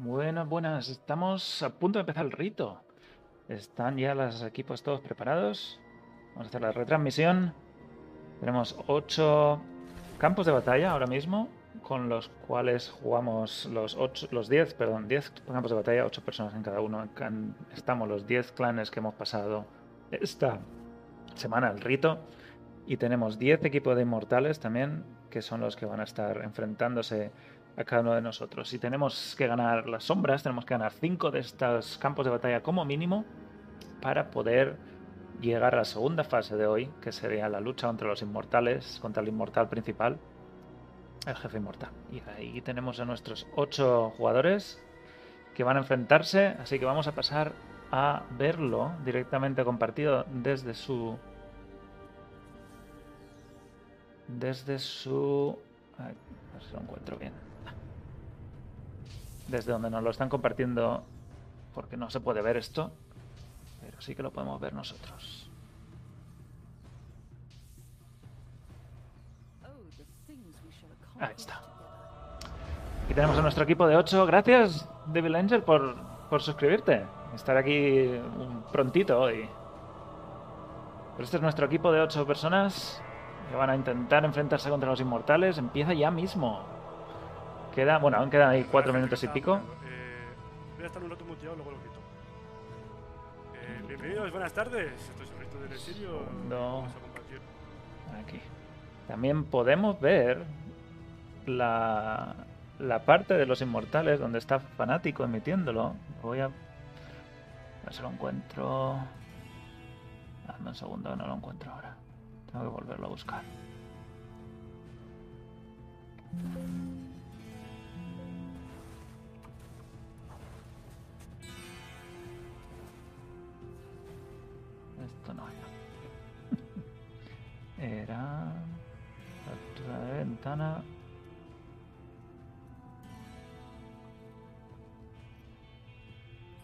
Buenas, buenas. Estamos a punto de empezar el rito. Están ya los equipos todos preparados. Vamos a hacer la retransmisión. Tenemos 8 campos de batalla ahora mismo, con los cuales jugamos los 8, los 10, perdón, 10 campos de batalla, 8 personas en cada uno. Estamos los 10 clanes que hemos pasado esta semana el rito. Y tenemos 10 equipos de inmortales también, que son los que van a estar enfrentándose a cada uno de nosotros. Si tenemos que ganar las sombras, tenemos que ganar 5 de estos campos de batalla como mínimo para poder llegar a la segunda fase de hoy, que sería la lucha contra los inmortales, contra el inmortal principal, el jefe inmortal. Y ahí tenemos a nuestros 8 jugadores que van a enfrentarse, así que vamos a pasar a verlo directamente compartido desde su desde su... A ver si lo encuentro bien. Desde donde nos lo están compartiendo, porque no se puede ver esto, pero sí que lo podemos ver nosotros. Ahí está. Y tenemos a nuestro equipo de 8. Gracias, Devil Angel, por, por suscribirte. Estar aquí prontito hoy. Pero este es nuestro equipo de 8 personas que van a intentar enfrentarse contra los inmortales. Empieza ya mismo. Queda, bueno, aún quedan ahí cuatro minutos y pico. Eh, voy a estar un rato muteado, luego lo quito. Eh, bienvenidos, buenas tardes. Esto es el resto del exilio. No. Vamos a compartir. Aquí. También podemos ver la, la parte de los inmortales donde está Fanático emitiéndolo. Voy a... A ver si lo encuentro... Dame un segundo, no lo encuentro ahora. Tengo que volverlo a buscar. Esto no era. Era. Captura de ventana.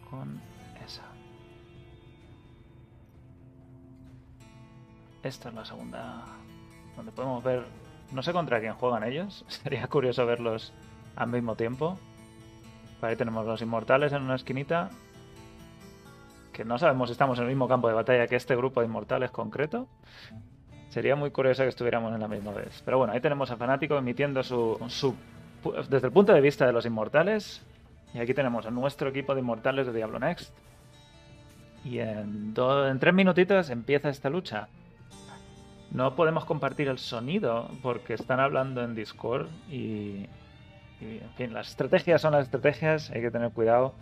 Con esa. Esta es la segunda. Donde podemos ver. No sé contra quién juegan ellos. Sería curioso verlos al mismo tiempo. Ahí tenemos los inmortales en una esquinita. Que no sabemos si estamos en el mismo campo de batalla que este grupo de inmortales concreto. Sería muy curioso que estuviéramos en la misma vez. Pero bueno, ahí tenemos a Fanático emitiendo su, su desde el punto de vista de los inmortales. Y aquí tenemos a nuestro equipo de inmortales de Diablo Next. Y en, tres minutitos empieza esta lucha. No podemos compartir el sonido porque están hablando en Discord y, en fin, las estrategias son las estrategias, hay que tener cuidado.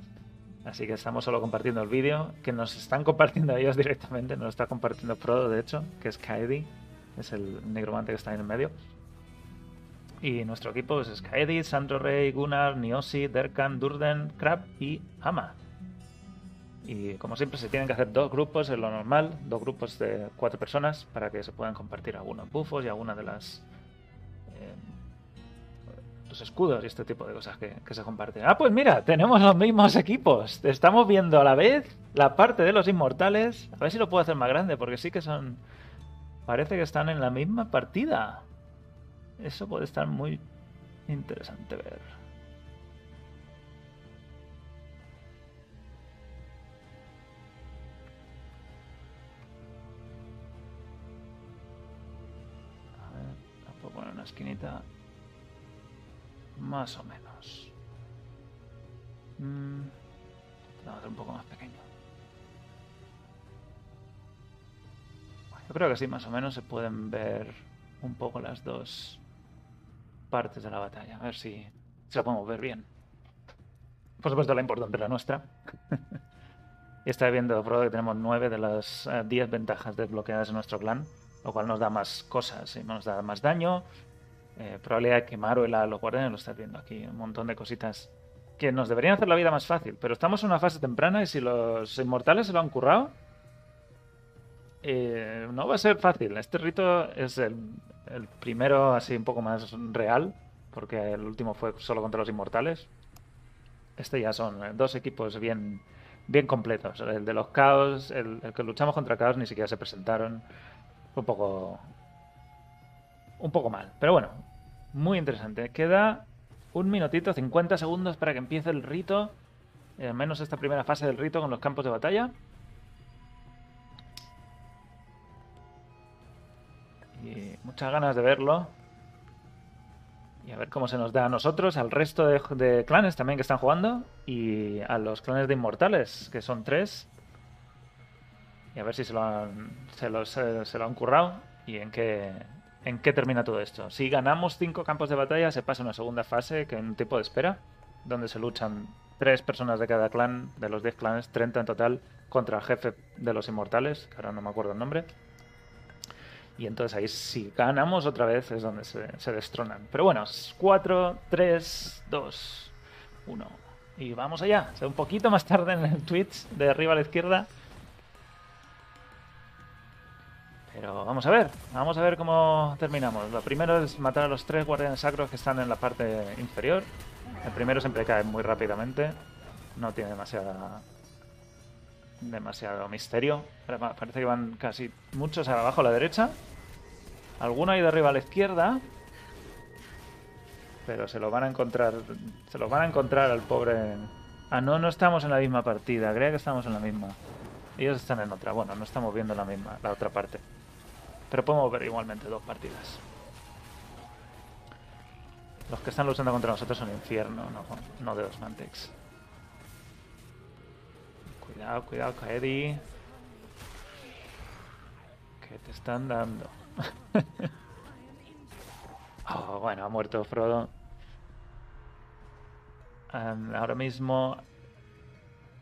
Así que estamos solo compartiendo el vídeo, que nos están compartiendo ellos directamente, nos está compartiendo Frodo, de hecho, que es Kaedi, es el negromante que está en el medio. Y nuestro equipo es Kaedi, Sandro Rey, Gunnar, Niosi, Derkan, Durden, Krab y Ama. Y como siempre se tienen que hacer dos grupos, es lo normal, dos grupos de cuatro personas para que se puedan compartir algunos buffos y algunas de las escudos y este tipo de cosas que, que se comparten. Ah, pues mira, tenemos los mismos equipos. Estamos viendo a la vez la parte de los inmortales. A ver si lo puedo hacer más grande, porque sí que son. Parece que están en la misma partida. Eso puede estar muy interesante ver. A ver, puedo poner una esquinita. Más o menos. Mm, un poco más pequeño. Yo creo que sí, más o menos se pueden ver un poco las dos partes de la batalla. A ver si, si la podemos ver bien. Por supuesto, la importante es la nuestra. y está viendo, Frodo, que tenemos nueve de las eh, 10 ventajas desbloqueadas en nuestro clan, lo cual nos da más cosas y nos da más daño, eh, probabilidad de quemar o a los lo estás viendo aquí, un montón de cositas que nos deberían hacer la vida más fácil, pero estamos en una fase temprana y si los inmortales se lo han currado, eh, no va a ser fácil. Este rito es el, el primero así un poco más real, porque el último fue solo contra los inmortales. Este ya son eh, dos equipos bien, bien completos. El de los caos, el, el que luchamos contra caos ni siquiera se presentaron. Fue un poco un poco mal. Pero bueno, muy interesante. Queda un minutito, 50 segundos para que empiece el rito. eh, Al menos esta primera fase del rito con los campos de batalla. Y muchas ganas de verlo. Y a ver cómo se nos da a nosotros, al resto de, clanes también que están jugando. Y a los clanes de inmortales, que son tres. Y a ver si se lo han, se lo, se- se lo han currado. Y en qué, en qué termina todo esto. Si ganamos cinco campos de batalla, se pasa a una segunda fase, que es un tipo de espera. Donde se luchan tres personas de cada clan, de los 10 clanes, 30 en total, contra el jefe de los inmortales, que ahora no me acuerdo el nombre. Y entonces ahí si ganamos otra vez es donde se, destronan. Pero bueno, 4, 3, 2, 1. Y vamos allá. Un poquito más tarde en el Twitch de arriba a la izquierda. Pero vamos a ver, vamos a ver cómo terminamos. Lo primero es matar a los tres guardianes sacros que están en la parte inferior. El primero siempre cae muy rápidamente. No tiene demasiada demasiado misterio. Pare- Parece que van casi muchos abajo a la derecha. Alguno ahí de arriba a la izquierda. Pero se lo van a encontrar. Se lo van a encontrar al pobre. Ah, no, no estamos en la misma partida. Creía que estamos en la misma. Ellos están en otra. Bueno, no estamos viendo la misma, la otra parte. Pero podemos ver igualmente dos partidas. Los que están luchando contra nosotros son Infierno, no, de Mantex. Cuidado, cuidado, Kaedi. Que te están dando. oh, bueno, ha muerto Frodo. Ahora mismo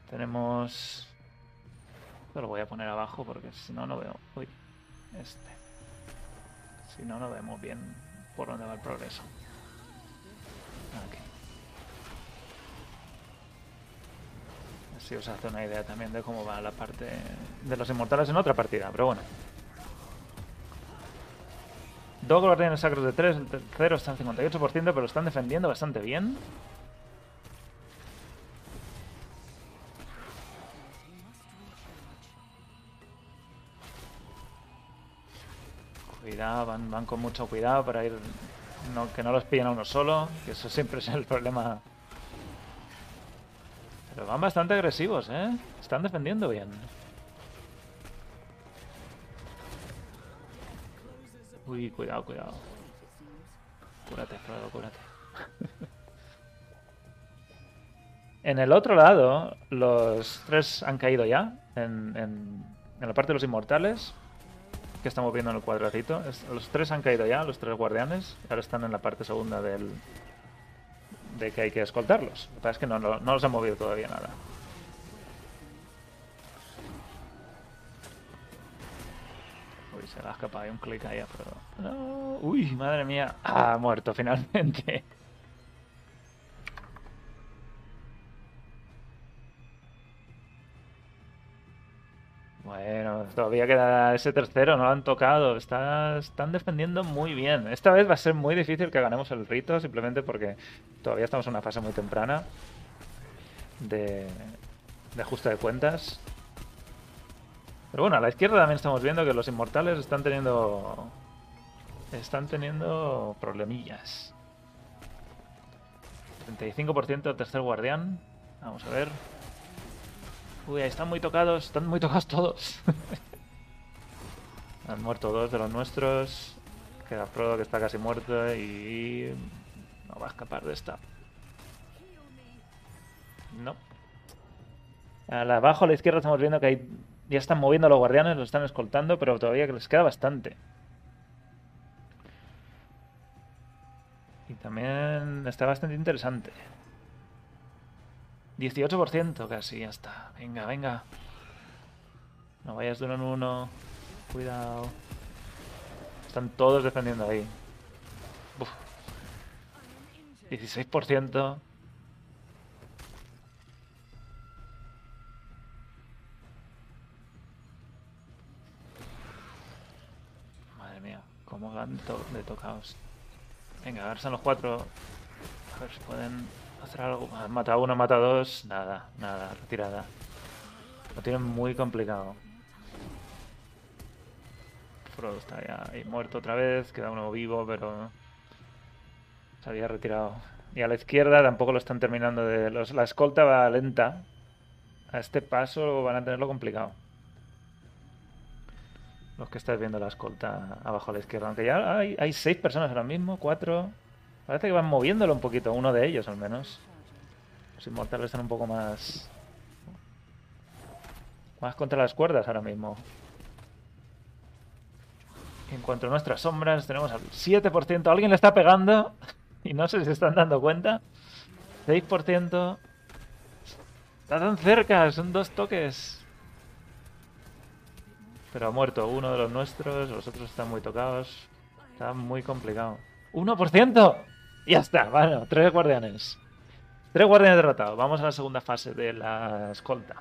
tenemos... Lo voy a poner abajo porque si no, no veo... Uy, este. Si no, no vemos bien por dónde va el progreso. Aquí. Así os hace una idea también de cómo va la parte de los inmortales en otra partida, pero bueno. Dos guardianes sacros de 3, el tercero está en 58%, pero están defendiendo bastante bien. Van, con mucho cuidado para ir. Que no los pillen a uno solo, que eso siempre es el problema. Pero van bastante agresivos, ¿eh? Están defendiendo bien. Uy, cuidado, cuidado. Cúrate, Frodo, cúrate. en el otro lado, los tres han caído ya. En, en la parte de los inmortales que estamos viendo en el cuadradito. Los tres han caído ya, los tres guardianes. Ahora están en la parte segunda del. de que hay que escoltarlos. Lo que pasa es que no, no, los han movido todavía nada. Uy, se le ha escapado. Hay un clic ahí, pero. No. Uy, madre mía. Ha muerto finalmente. Bueno, todavía queda ese tercero, no lo han tocado. Está, están defendiendo muy bien. Esta vez va a ser muy difícil que ganemos el rito, simplemente porque todavía estamos en una fase muy temprana de, de ajuste de cuentas. Pero bueno, a la izquierda también estamos viendo que los inmortales están teniendo. Están teniendo problemillas. 35% tercer guardián. Vamos a ver. Uy, están muy tocados, están muy tocados todos. Han muerto dos de los nuestros. Queda Frodo que está casi muerto y no va a escapar de esta. No. La- abajo a la izquierda estamos viendo que hay, ya están moviendo a los guardianes, los están escoltando, pero todavía les queda bastante. Y también está bastante interesante. 18% casi, ya está. Venga, venga. No vayas de uno en uno. Cuidado. Están todos defendiendo ahí. Uf. 16%. Madre mía, cómo to- de tocados. Venga, a ver, son los cuatro. A ver si pueden hacer algo. Ah, Mata a uno, mata a dos. Nada, nada, retirada. Lo tienen muy complicado. Frodo está ya ahí muerto otra vez. Queda uno vivo, pero se había retirado. Y a la izquierda tampoco lo están terminando de... Los, la escolta va lenta. A este paso van a tenerlo complicado. Los que estáis viendo la escolta abajo a la izquierda. Aunque ya hay seis personas ahora mismo, cuatro. Parece que van moviéndolo un poquito, uno de ellos al menos. Los inmortales están un poco más... Más contra las cuerdas ahora mismo. En cuanto a nuestras sombras, tenemos al 7%. Alguien le está pegando. Y no sé si se están dando cuenta. 6%. Está tan cerca, son dos toques. Pero ha muerto uno de los nuestros, los otros están muy tocados. Está muy complicado. ¡1%! Ya está, bueno, tres guardianes. Tres guardianes derrotados. Vamos a la segunda fase de la escolta.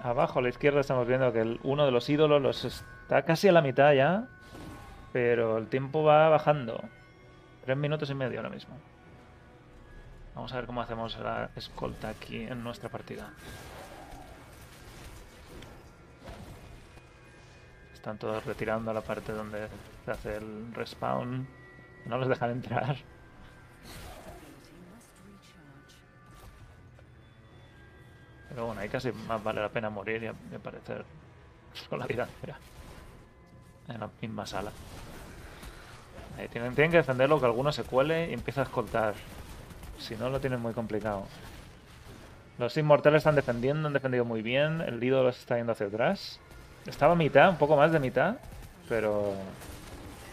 Abajo a la izquierda estamos viendo que uno de los ídolos los está casi a la mitad ya. Pero el tiempo va bajando. Tres minutos y medio ahora mismo. Vamos a ver cómo hacemos la escolta aquí en nuestra partida. Están todos retirando a la parte donde se hace el respawn. No los dejan entrar. Pero bueno, ahí casi más vale la pena morir y aparecer con la vida entera. En la misma sala. Ahí tienen, que defenderlo que alguno se cuele y empieza a escoltar. Si no, lo tienen muy complicado. Los inmortales están defendiendo, han defendido muy bien. El ídolo se está yendo hacia atrás. Estaba a mitad, un poco más de mitad. Pero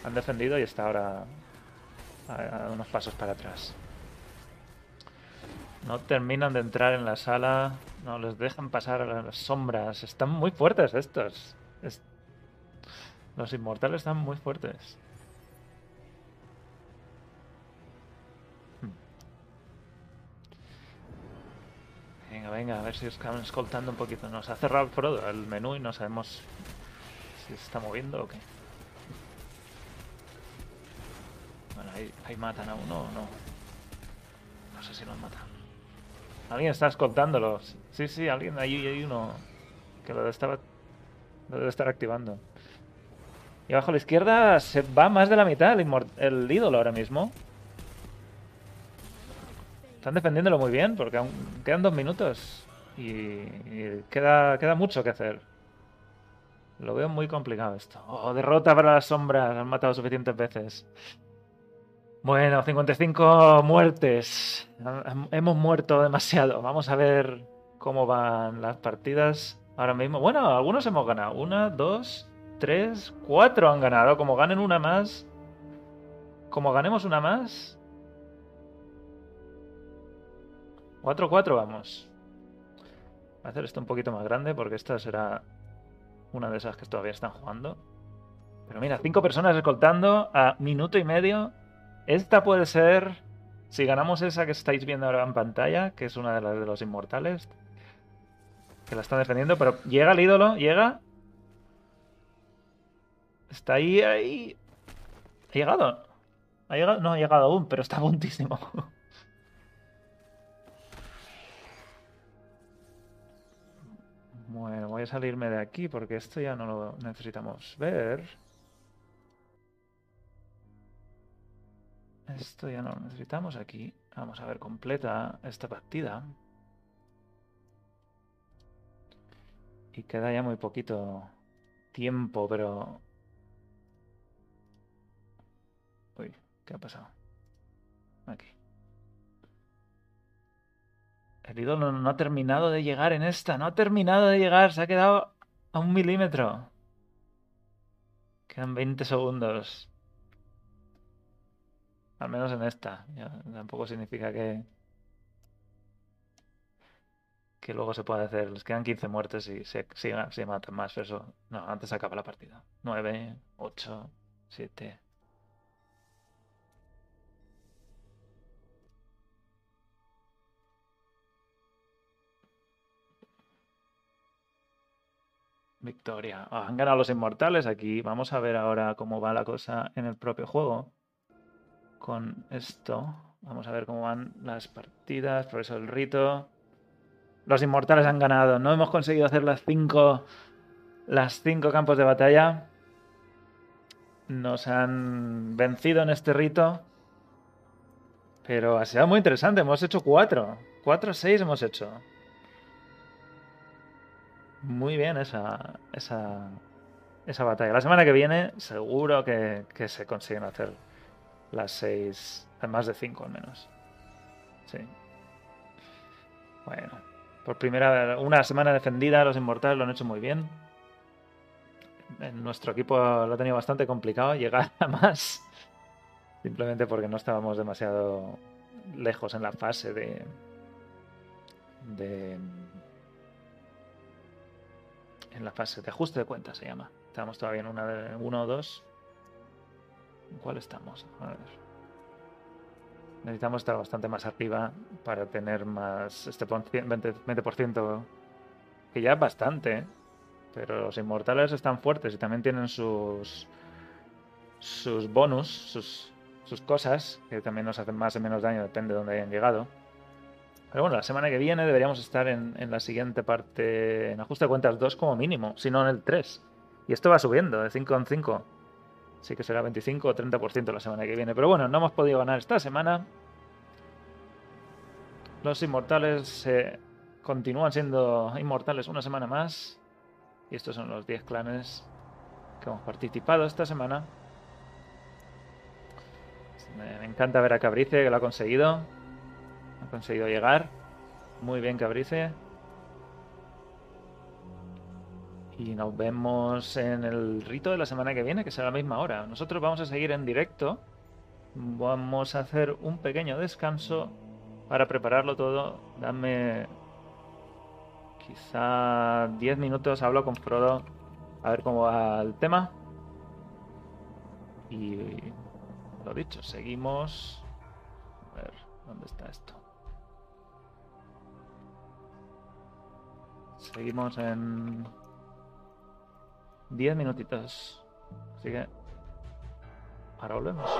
han defendido y está ahora a, unos pasos para atrás. No terminan de entrar en la sala. No les dejan pasar a las sombras. Están muy fuertes estos. Es- Los inmortales están muy fuertes. Venga, venga, a ver si os acaban escoltando un poquito. Nos ha cerrado el Frodo el menú y no sabemos si se está moviendo o qué. Bueno, ahí, matan a uno o no. No sé si nos matan. Alguien está escoltándolos. Sí, sí, alguien ahí hay uno que lo estaba lo debe estar activando. Y abajo a la izquierda se va más de la mitad el ídolo ahora mismo. Están defendiéndolo muy bien porque quedan dos minutos y, queda, queda mucho que hacer. Lo veo muy complicado esto. Oh, derrota para las sombras. Han matado suficientes veces. Bueno, 55 muertes. Hem- Hemos muerto demasiado. Vamos a ver cómo van las partidas ahora mismo. Bueno, algunos hemos ganado. Una, dos, tres, cuatro han ganado. Como ganen una más. Como ganemos una más. 4-4 vamos. Voy a hacer esto un poquito más grande porque esta será una de esas que todavía están jugando. Pero mira, cinco personas escoltando a minuto y medio. Esta puede ser, si ganamos esa que estáis viendo ahora en pantalla, que es una de las de los inmortales, que la están defendiendo, pero llega el ídolo, llega. Está ahí, ahí. ¿Ha llegado? ¿Ha llegado? No ha llegado aún, pero está puntísimo. Bueno, voy a salirme de aquí porque esto ya no lo necesitamos ver. Esto ya no lo necesitamos aquí. Vamos a ver completa esta partida. Y queda ya muy poquito tiempo, pero... Uy, ¿qué ha pasado? Aquí. El ídolo no ha terminado de llegar en esta, no ha terminado de llegar, se ha quedado a un milímetro. Quedan 20 segundos. Al menos en esta. Tampoco significa que. que luego se pueda hacer. Les quedan 15 muertes y se, se, matan más. Pero eso. No, antes acaba la partida. 9, 8, 7. Victoria. Ah, han ganado los inmortales aquí. Vamos a ver ahora cómo va la cosa en el propio juego. Con esto. Vamos a ver cómo van las partidas. Por eso el rito. Los inmortales han ganado. No hemos conseguido hacer las cinco. Las cinco campos de batalla. nos han vencido en este rito. Pero ha sido muy interesante. Hemos hecho cuatro. Cuatro o seis hemos hecho. Muy bien esa, esa, esa batalla. La semana que viene seguro que, se consiguen hacer las seis, más de cinco al menos. Sí. Bueno, por primera una semana defendida, los inmortales lo han hecho muy bien. En nuestro equipo lo ha tenido bastante complicado llegar a más. Simplemente porque no estábamos demasiado lejos en la fase de. de. En la fase de ajuste de cuentas se llama. Estamos todavía en una de uno o dos. ¿En cuál estamos? A ver. Necesitamos estar bastante más arriba para tener más este 20%, 20% que ya es bastante, ¿eh? pero los inmortales están fuertes y también tienen sus sus bonus, sus, sus cosas, que también nos hacen más o menos daño, depende de dónde hayan llegado. Pero bueno, la semana que viene deberíamos estar en, la siguiente parte, en ajuste de cuentas 2 como mínimo, si no en el 3. Y esto va subiendo de 5 en 5. Así que será 25 o 30% la semana que viene. Pero bueno, no hemos podido ganar esta semana. Los inmortales eh, continúan siendo inmortales una semana más. Y estos son los 10 clanes que hemos participado esta semana. Me encanta ver a Cabrice que lo ha conseguido. Conseguido llegar. Muy bien Cabrice. Y nos vemos en el rito de la semana que viene, que será la misma hora. Nosotros vamos a seguir en directo. Vamos a hacer un pequeño descanso para prepararlo todo. Dame quizá 10 minutos, hablo con Frodo a ver cómo va el tema. Y lo dicho, seguimos. A ver, ¿dónde está esto? Seguimos en 10 minutitos. Así que ahora volvemos.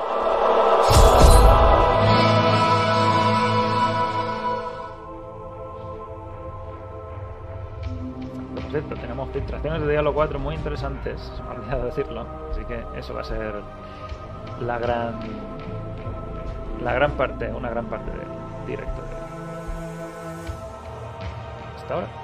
Tenemos filtraciones de Diablo 4 muy interesantes, se me ha olvidado decirlo, así que eso va a ser la gran la gran parte, una gran parte del directo de hasta ahora.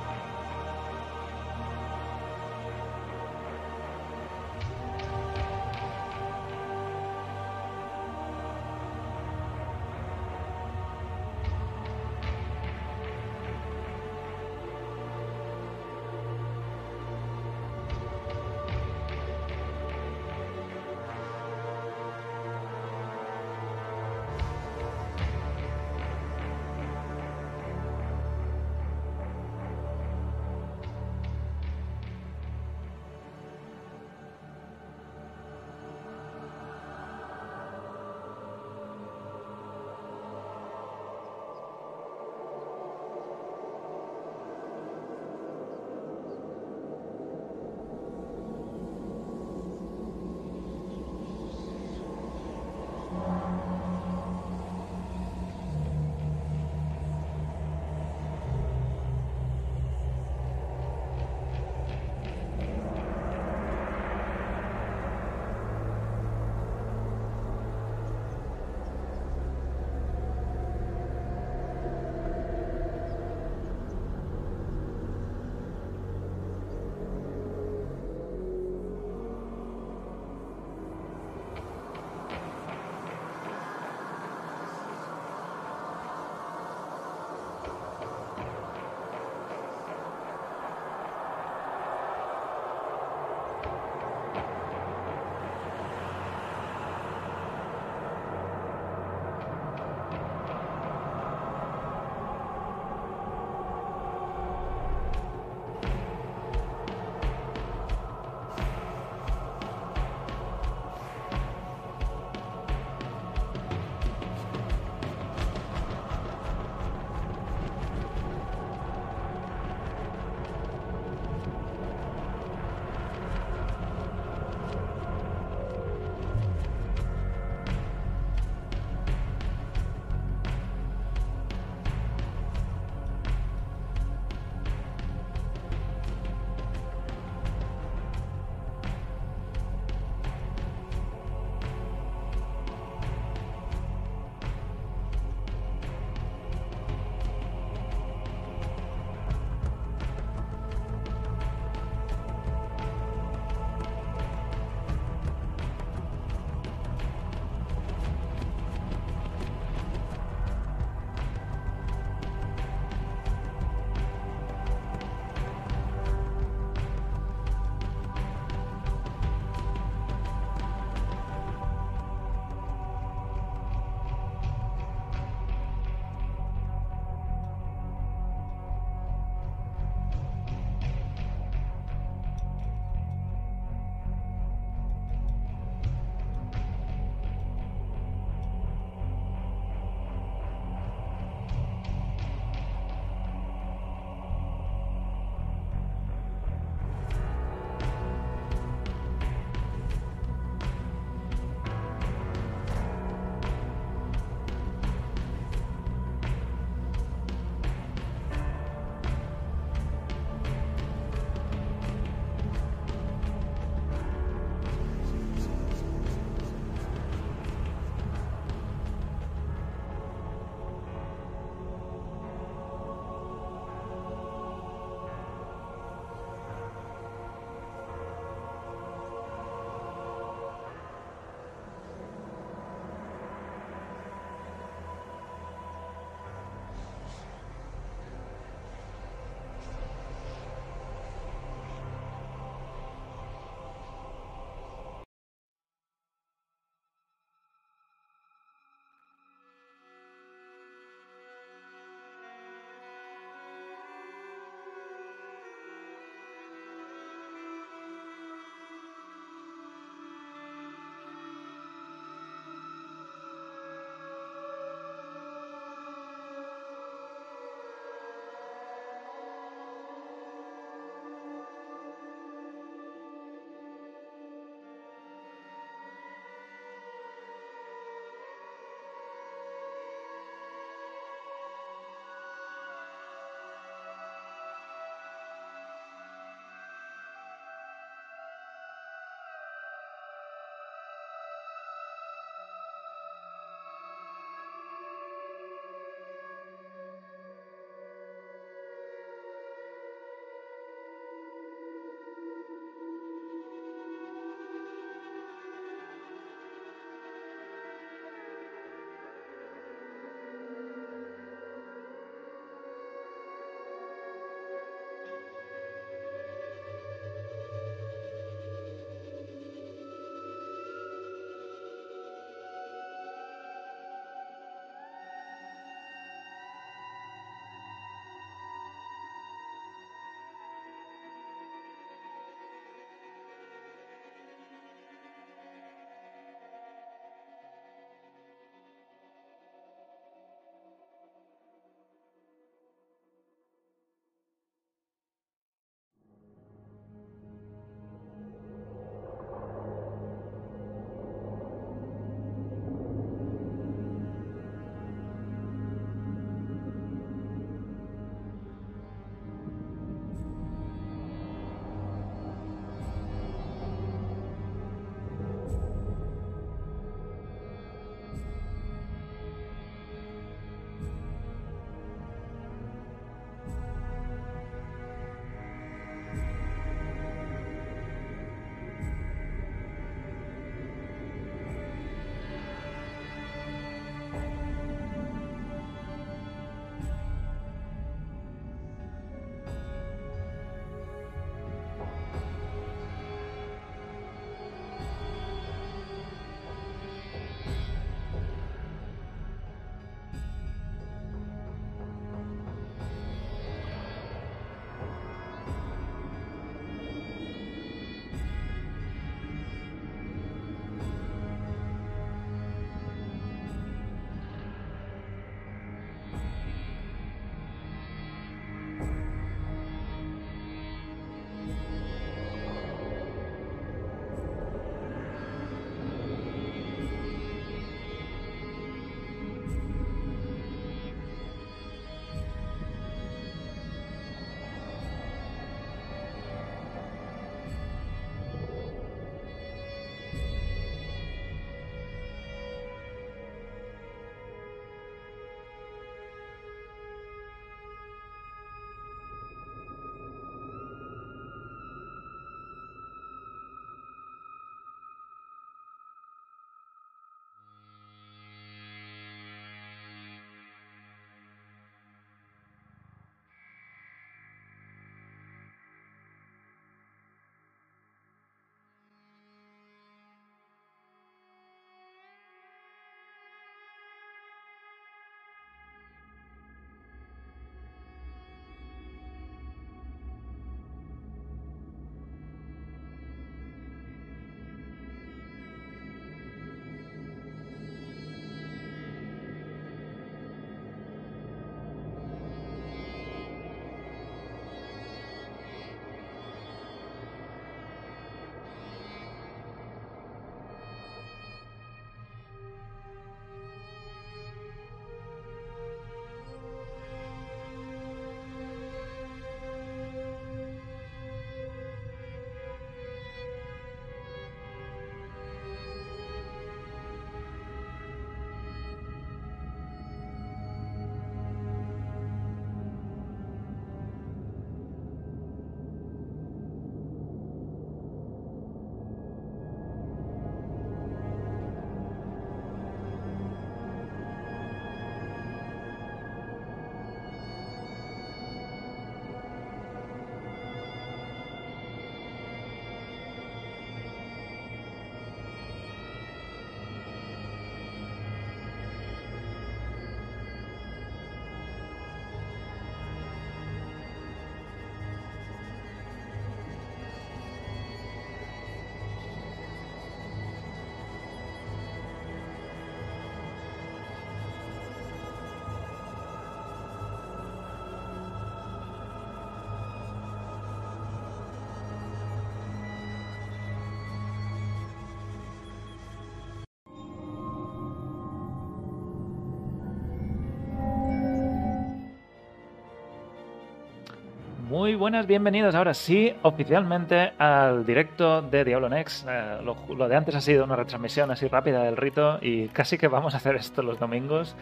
Muy buenas, bienvenidos ahora sí oficialmente al directo de Diablo Next. Eh, lo, de antes ha sido una retransmisión así rápida del rito y casi que vamos a hacer esto los domingos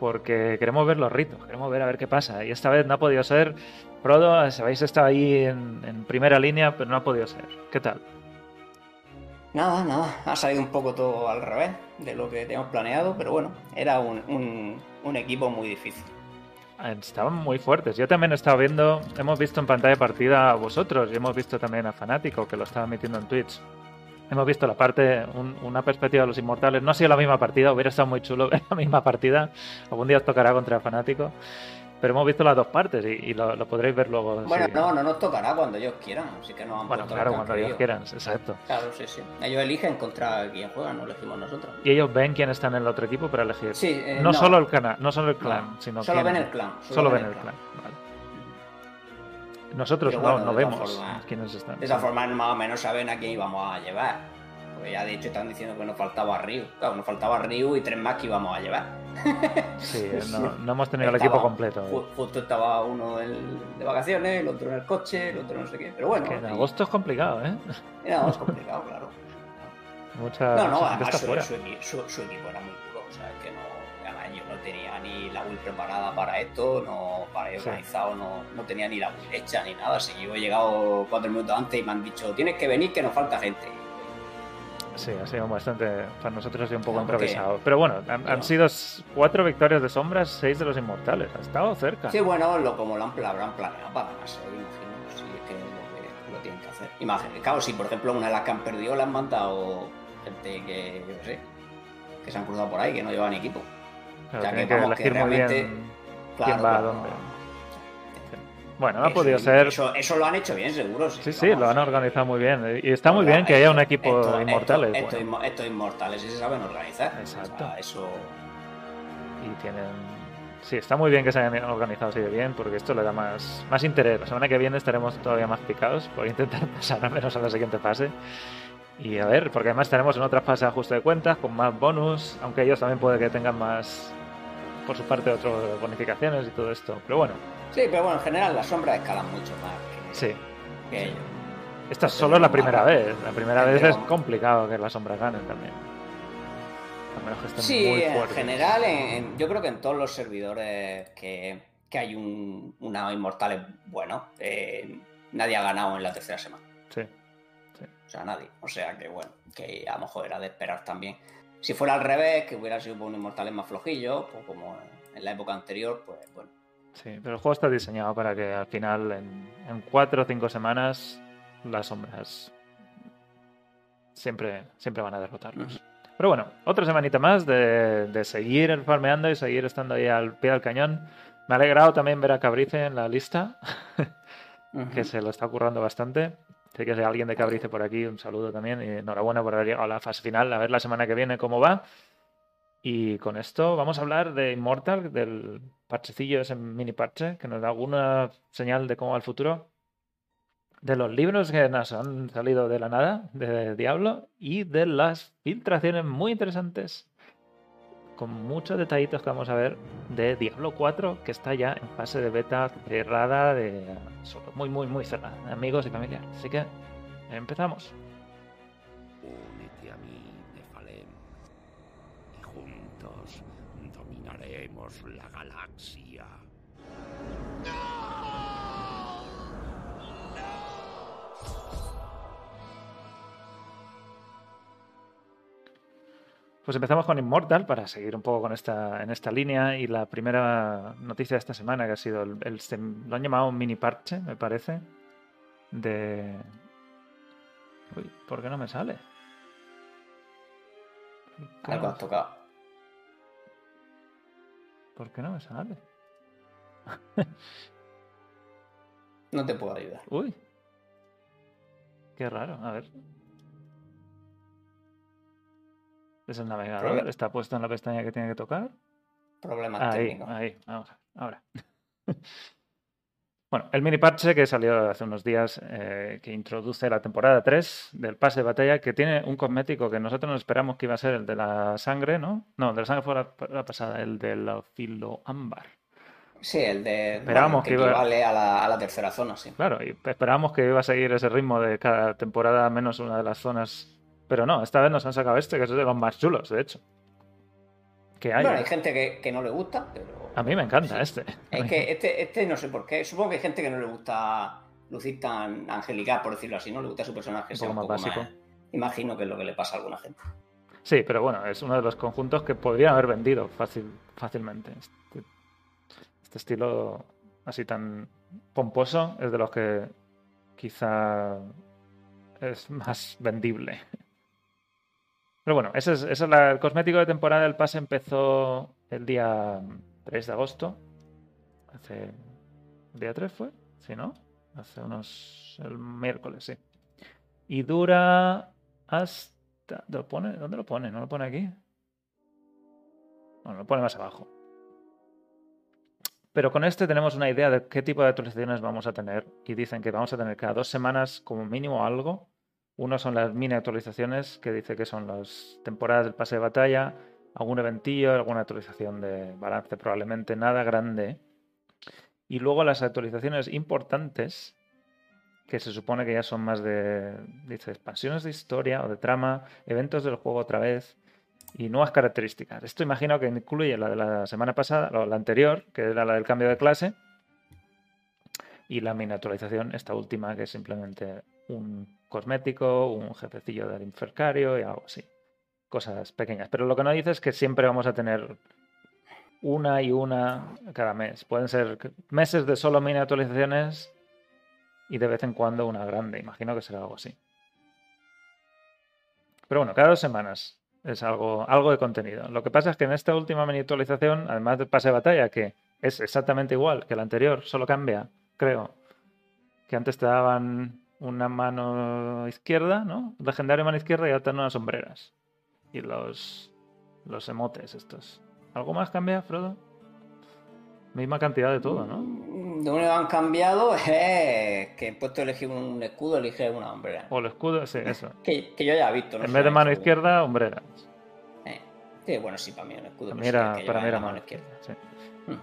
porque queremos ver los ritos, queremos ver a ver qué pasa. Y esta vez no ha podido ser. Frodo, habéis estado ahí en, en primera línea, pero no ha podido ser. ¿Qué tal? Nada, nada, ha salido un poco todo al revés de lo que teníamos planeado, pero bueno, era un equipo muy difícil. Estaban muy fuertes. Yo también he estado viendo, hemos visto en pantalla partida a vosotros y hemos visto también a Fanático que lo estaba metiendo en Twitch. Hemos visto la parte, un- una perspectiva de los inmortales. No ha sido la misma partida, hubiera estado muy chulo ver la misma partida. Algún día os tocará contra Fanático. Pero hemos visto las dos partes y, y lo, lo podréis ver luego. Bueno, sí. no, no nos tocará cuando ellos quieran, así que nos han Bueno, claro, cuando ellos quieran, exacto. Claro, sí, sí. Ellos eligen contra quién juegan, no elegimos nosotros. Y ellos ven quién está en el otro equipo para elegir. Sí, eh, no, no. solo el clan, no solo el clan, No, sino solo quién- ven el clan. Solo, ven el clan. vale. Nosotros Pero no, bueno, no vemos formas- quiénes están. De esa forma más o menos saben a quién íbamos a llevar. Porque ya de hecho están diciendo que nos faltaba Ryu. Claro, nos faltaba Ryu y tres más que íbamos a llevar. Sí, no, no hemos tenido el equipo completo. ju- Justo estaba uno en- de vacaciones, el otro en el coche, el otro no sé qué. Pero bueno, Que en y- agosto es complicado, ¿eh? era más complicado, claro. Mucha, No, no, además su, fuera. su equi- su- su equipo era muy duro. O sea, es que no, además yo no tenía ni la build preparada para esto, no para ir Sí. organizado, no, no tenía ni la build hecha ni nada. Así que yo he llegado cuatro minutos antes y me han dicho, tienes que venir que nos falta gente. Sí, ha sido bastante. Para nosotros ha sido un poco No, porque- improvisado. Pero bueno, han, sido cuatro victorias de sombras, seis de los inmortales. Ha estado cerca. Sí, bueno, lo, como lo han, lo habrán planeado para ganarse, imagino, si es que lo, que lo tienen que hacer. Imagino, claro, si por ejemplo una de las que han perdido le han mandado gente que, yo qué sé, que se han cruzado por ahí, que no llevan equipo. Claro, o sea, tienen que que vamos, que elegir muy bien realmente- quién Claro, va a claro, dónde. no. Bueno, ha Eso- podido ser. Eso, eso lo han hecho bien, seguro. Sí, sí, lo han organizado muy bien. Y está muy bien que haya un equipo esto- de inmortales. Estos bueno. inmortales sí se saben organizar. Exacto. O sea, eso. y tienen sí está muy bien que se hayan organizado así de bien porque esto le da más más interés la semana que viene estaremos todavía más picados por intentar pasar al menos a la siguiente fase y a ver porque además tenemos en otras fases ajuste de cuentas con más bonus aunque ellos también puede que tengan más por su parte otras bonificaciones y todo esto pero bueno Sí, pero bueno, en general las sombras escalan mucho más que, sí que ellos. esta Entonces, solo es la primera vez la primera Pero- vez es complicado que las sombras ganen también a menos que estén Sí, muy en general, en- yo creo que en todos los servidores que, que hay un, una inmortales bueno, eh, nadie ha ganado en la tercera semana. sí O sea, nadie. O sea que bueno, que a lo mejor era de esperar también. Si fuera al revés, que hubiera sido por un inmortales más flojillo, pues como en la época anterior, pues bueno. Sí, pero el juego está diseñado para que al final, en, en cuatro o cinco semanas, las sombras siempre, siempre van a derrotarlos. Ujú. Pero bueno, otra semanita más de, de seguir el farmeando y seguir estando ahí al pie del cañón. Me ha alegrado también ver a Cabrice en la lista, que se lo está currando bastante. Sé que hay alguien de Cabrice por aquí, un saludo también y enhorabuena por haber llegado a la fase final. A ver la semana que viene cómo va. Y con esto vamos a hablar de Immortal, del parchecillo, ese mini parche, que nos da alguna señal de cómo va el futuro. De los libros que nos han salido de la nada, de Diablo, y de las filtraciones muy interesantes, con muchos detallitos que vamos a ver, de Diablo 4, que está ya en fase de beta cerrada, de muy, muy, muy cerrada, amigos y familiares. Así que empezamos. Únete a mí, Nefalem, y juntos dominaremos la galaxia. Pues empezamos con Immortal para seguir un poco con esta, en esta línea y la primera noticia de esta semana que ha sido el, lo han llamado un mini parche, me parece, de... Uy, ¿por qué no me sale? ¿Por qué Algo has tocado. ¿Por qué no me sale? No te puedo ayudar. Uy. Qué raro, a ver. ¿Es el navegador? Problema. ¿Está puesto en la pestaña que tiene que tocar? Problemas Ahí, técnicos. ahí, vamos, ahora. Bueno, el mini parche que salió hace unos días, eh, que introduce la temporada 3 del pase de batalla, que tiene un cosmético que nosotros nos esperamos que iba a ser el de la sangre, ¿no? No, el de la sangre fue la, la pasada, el de la filo ámbar. Sí, el de. Esperábamos bueno, que que iba- equivale a la, a la tercera zona, sí. Claro, y esperábamos que iba a seguir ese ritmo de cada temporada menos una de las zonas. Pero no, esta vez nos han sacado este, que es de los más chulos, de hecho. Que hay. Bueno, hay gente que, que no le gusta, pero. A mí me encanta este. Es que este, este no sé por qué. Supongo que hay gente que no le gusta lucir tan angelical, por decirlo así, ¿no? Le gusta su personaje Un un poco básico. más. Imagino que es lo que le pasa a alguna gente. Sí, pero bueno, es uno de los conjuntos que podrían haber vendido fácil, fácilmente. Este, este estilo así tan pomposo es de los que quizá es más vendible. Pero bueno, ese es, el cosmético de temporada del pase empezó el día 3 de agosto. Hace. ¿El día 3 fue? Sí, ¿no? Hace unos. el miércoles, sí. Y dura hasta. ¿lo pone? ¿Dónde lo pone? ¿No lo pone aquí? Bueno, lo pone más abajo. Pero con este tenemos una idea de qué tipo de actualizaciones vamos a tener. Y dicen que vamos a tener cada dos semanas como mínimo algo. Uno son las mini actualizaciones, que dice que son las temporadas del pase de batalla, algún eventillo, alguna actualización de balance, probablemente nada grande. Y luego las actualizaciones importantes, que se supone que ya son más de, dice, expansiones de historia o de trama, eventos del juego otra vez y nuevas características. Esto imagino que incluye la de la semana pasada, o la anterior, que era la del cambio de clase, y la miniaturización, esta última, que es simplemente un cosmético, un jefecillo del infercario y algo así. Cosas pequeñas. Pero lo que no dice es que siempre vamos a tener una y una cada mes. Pueden ser meses de solo mini actualizaciones y de vez en cuando una grande. Imagino que será algo así. Pero bueno, cada dos semanas es algo, algo de contenido. Lo que pasa es que en esta última mini actualización, además del pase de batalla, que es exactamente igual que la anterior, solo cambia, creo, que antes te daban una mano izquierda, ¿no? Legendario mano izquierda y ahora unas sombreras. Y los, los emotes estos. ¿Algo más cambia, Frodo? Misma cantidad de todo, ¿no? Lo único que han cambiado es que en puesto de elegir un escudo, elige una hombrera. O el escudo, sí, eso. Que, que yo ya he visto. no En vez de mano izquierda, hombreras. Sí, bueno, sí, para mí un escudo. Para mí era, que para mí era mano izquierda.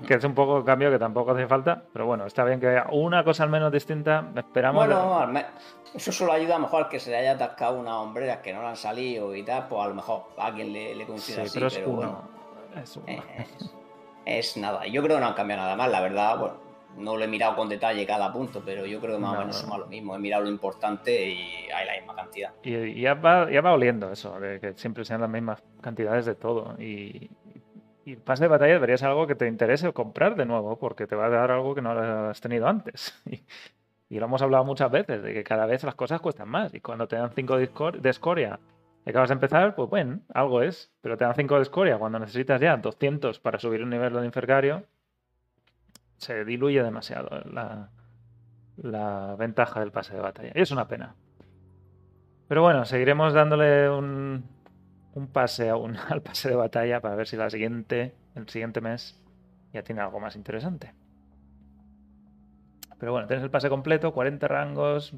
Que es un poco un cambio que tampoco hace falta, pero bueno, está bien que haya una cosa al menos distinta. Esperamos. Bueno, eso solo ayuda a lo mejor al que se le haya atascado unas hombreras que no le han salido y tal, pues a lo mejor a alguien le, le sí, así, pero es pero uno. bueno, Es uno. eh, es, es nada. Yo creo que no han cambiado nada más, la verdad, bueno, no lo he mirado con detalle cada punto, pero yo creo que más No, o menos no. suma lo mismo. He mirado lo importante y hay la misma cantidad. Y, ya, va, ya va oliendo eso, de que siempre sean las mismas cantidades de todo. Y, y pase de batalla debería ser algo que te interese comprar de nuevo, porque te va a dar algo que no has tenido antes. Y, y lo hemos hablado muchas veces, de que cada vez las cosas cuestan más. Y cuando te dan 5 de, escor- de escoria y acabas de empezar, pues bueno, algo es. Pero te dan 5 de escoria cuando necesitas ya 200 para subir un nivel de infercario, se diluye demasiado la, ventaja del pase de batalla. Y es una pena. Pero bueno, seguiremos dándole un, pase aún al pase de batalla para ver si la siguiente, el siguiente mes ya tiene algo más interesante. Pero bueno, tienes el pase completo, 40 rangos,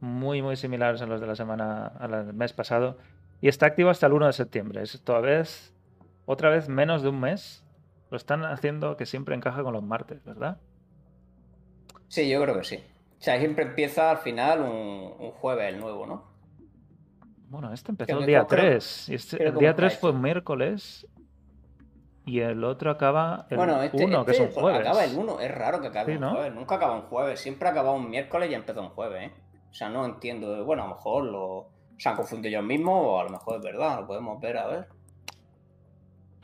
muy muy similares a los de la semana, al mes pasado. Y está activo hasta el 1 de septiembre. Es toda vez, otra vez menos de un mes. Lo están haciendo que siempre encaja con los martes, ¿verdad? Sí, yo creo que sí. O sea, siempre empieza al final un, un jueves el nuevo, ¿no? Bueno, este empezó el día creo- 3. Y este- el día está 3 fue un miércoles. Y el otro acaba el bueno, este, 1, que es un este jueves. acaba el 1. Es raro que acabe Sí, un ¿no? jueves. Nunca acaba un jueves. Siempre acaba un miércoles y empezó un jueves, ¿eh? O sea, no entiendo. Bueno, a lo mejor lo, se han confundido ellos mismos o a lo mejor es verdad. Lo podemos ver, a ver.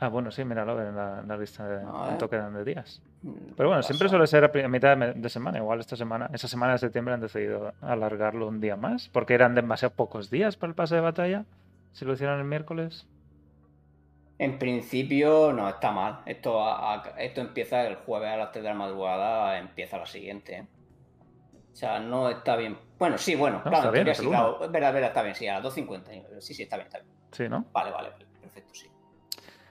Ah, bueno, sí, míralo en la, en la lista de ver. quedan de días. Mm, Pero bueno, siempre suele ser a mitad de, semana. Igual esta semana, esa semana de septiembre han decidido alargarlo un día más. Porque eran demasiado pocos días para el pase de batalla. Si lo hicieran el miércoles. En principio no está mal. Esto, a- a- esto empieza el jueves a las 3 de la madrugada, empieza la siguiente. ¿eh? O sea, no está bien. Bueno, sí, bueno, No, claro, bien, sí, claro, es verdad, verdad, está bien, sí, a las 2.50. Sí, sí, está bien, está bien. Sí, ¿no? Vale, vale, perfecto, sí.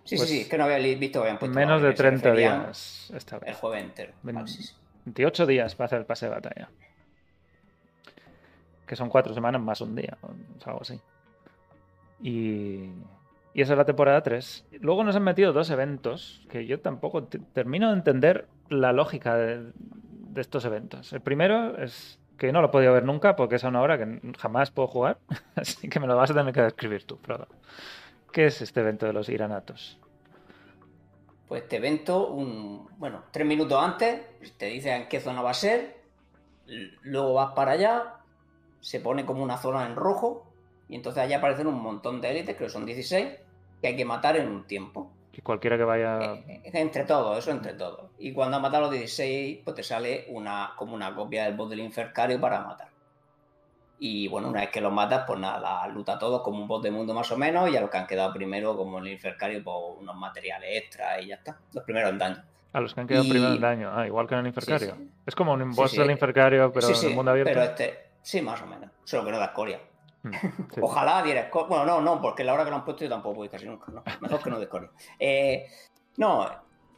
Sí, Pues sí, sí, es que no había visto que habían puesto Menos de que se 30 referían días esta El jueves entero. Ven- Vale, sí, sí. 28 días para hacer el pase de batalla. Que son cuatro semanas más un día, o algo así. Y, Y esa es la temporada 3. Luego nos han metido dos eventos que yo tampoco te- termino de entender la lógica de, de estos eventos. El primero es que no lo he podido ver nunca porque es a una hora que jamás puedo jugar, así que me lo vas a tener que describir tú, Frodo. ¿Qué es este evento de los iranatos? Pues este evento, un, bueno, tres minutos antes, te dicen en qué zona va a ser, luego vas para allá, se pone como una zona en rojo, y entonces allá aparecen un montón de élites, creo que son 16, que hay que matar en un tiempo. Y cualquiera que vaya... Eh, eh, Entre todos, eso entre todos. Y cuando has matado a los 16, pues te sale una, como una copia del boss del Infercario para matar. Y bueno, una vez que los matas, pues nada, la luta todos como un boss de mundo más o menos, y a los que han quedado primero, como el Infercario, pues unos materiales extras y ya está. Los primeros en daño. A los que han quedado y- primero del año. Ah, igual que en el Infercario. sí. Es como un boss sí. del Infercario, pero en el mundo abierto. pero este, sí, más o menos. Solo que no da escoria. Mm. Ojalá diera escoria. Bueno, no, no, porque la hora que lo han puesto yo tampoco voy casi nunca. No. Mejor que no de escoria. Eh, no,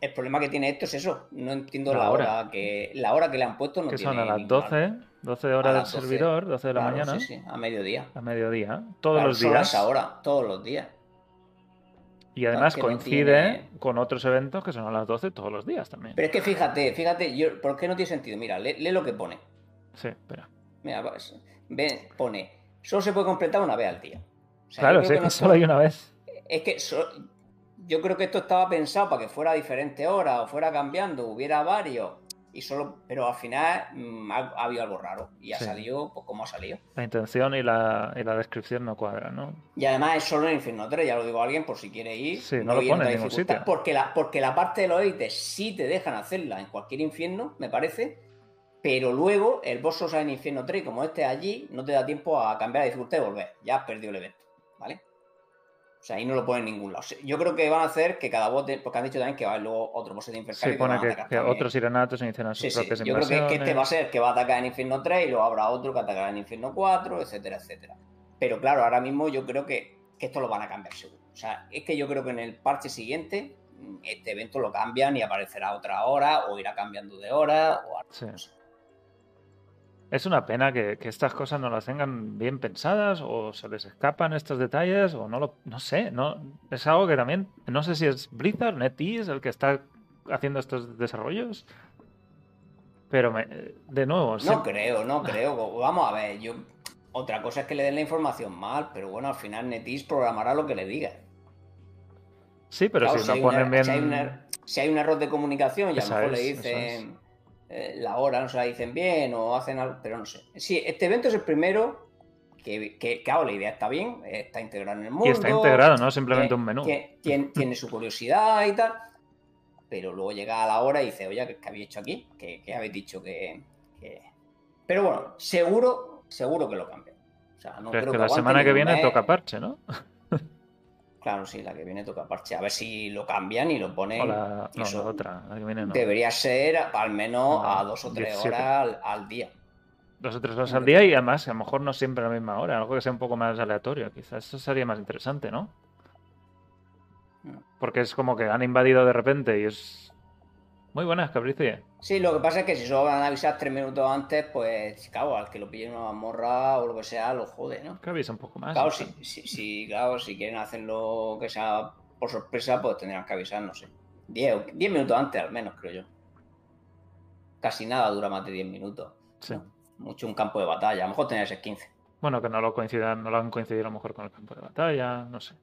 el problema que tiene esto es eso. No entiendo La la, hora. hora. que la hora que le han puesto no que son a las ninguna- 12, 12 horas del las 12, servidor, 12 de la Claro, mañana, Sí, sí, a mediodía. a mediodía, todos Claro, los días. esa hora, todos los días. Y además no coincide tiene- con otros eventos que son a las 12 todos los días también. Pero es que fíjate, fíjate, yo, ¿por qué no tiene sentido? Mira, lee, lee lo que pone. Sí, espera. Mira, pues, ve, pone, solo se puede completar una vez al día. O sea, claro, sí, creo que no solo hay una vez. Es que so- yo creo que esto estaba pensado para que fuera a diferentes horas o fuera cambiando, hubiera varios. Y solo, pero al final mm, ha, ha habido algo raro. Y ha Sí. salido, pues como ha salido. La intención y la, y la descripción no cuadran, ¿no? Y además es solo en Infierno 3, ya lo digo a alguien por si quiere ir. Sí, no lo viene pone en ningún sitio. Porque la, porque la parte de los élites sí te dejan hacerla en cualquier infierno, me parece. Pero luego el boss solo sale en Infierno 3 y como este allí, no te da tiempo a cambiar la dificultad y volver. Ya has perdido el evento, ¿vale? O sea, ahí no lo pone en ningún lado. Yo creo que van a hacer que cada boss, de- porque han dicho también que va a haber luego otro boss de Sí, Infercario pone que, que también. otros iranatos iniciarán sus Sí, sí. propias Yo creo que, que este va a ser que va a atacar en Infierno 3 y luego habrá otro que atacará en Infierno 4, etcétera, etcétera. Pero claro, ahora mismo yo creo que, que esto lo van a cambiar seguro. O sea, es que yo creo que en el parche siguiente este evento lo cambian y aparecerá otra hora o irá cambiando de hora o algo. Sí. Es una pena que, que estas cosas no las tengan bien pensadas o se les escapan estos detalles o no lo no sé, no es algo que también no sé si es Blizzard, NetEase el que está haciendo estos desarrollos. Pero me- de nuevo, No creo, no creo. Vamos a ver, yo otra cosa es que le den la información mal, pero bueno, al final Netis programará lo que le diga. sí, pero Claro, si si, no ponen bien si hay un si hay un error de comunicación y a lo mejor le es, dicen eh, la hora, no se la dicen bien o hacen algo, pero no sé. Sí, este evento es el primero que, que claro, la idea está bien, está integrado en el mundo. y está integrado, no simplemente un menú. Tiene, tiene- tiene su curiosidad y tal, pero luego llega a la hora y dice, oye, ¿qué, qué habéis hecho aquí? ¿Qué, qué habéis dicho que, que-?". Pero bueno, seguro, seguro que lo cambian. O sea, no creo que la semana que viene mes. toca parche, ¿no? Claro, sí, la que viene toca parche. A ver si lo cambian y lo ponen. O la, no, eso la otra, la que viene no. Debería ser al menos No, a dos o tres 17. horas al, al día. Dos o tres horas al día y además a lo mejor no siempre a la misma hora, algo que sea un poco más aleatorio, quizás eso sería más interesante, ¿no? Mm. Porque es como que han invadido de repente y es... Muy buenas, Caprici. Sí, lo que pasa es que si solo van a avisar tres minutos antes, pues, claro, al que lo pille una mazmorra o lo que sea, lo jode, ¿no? Que avisa un poco más. Claro, ¿no? si, si, si- claro, si quieren hacerlo que sea por sorpresa, pues tendrán que avisar, no sé. 10 o- 10 minutos antes, al menos, creo yo. Casi nada dura más de 10 minutos. Sí. Mucho un campo de batalla. A lo mejor tenía que ser 15. Bueno, que no lo coincidan, no lo han coincidido a lo mejor con el campo de batalla, no sé.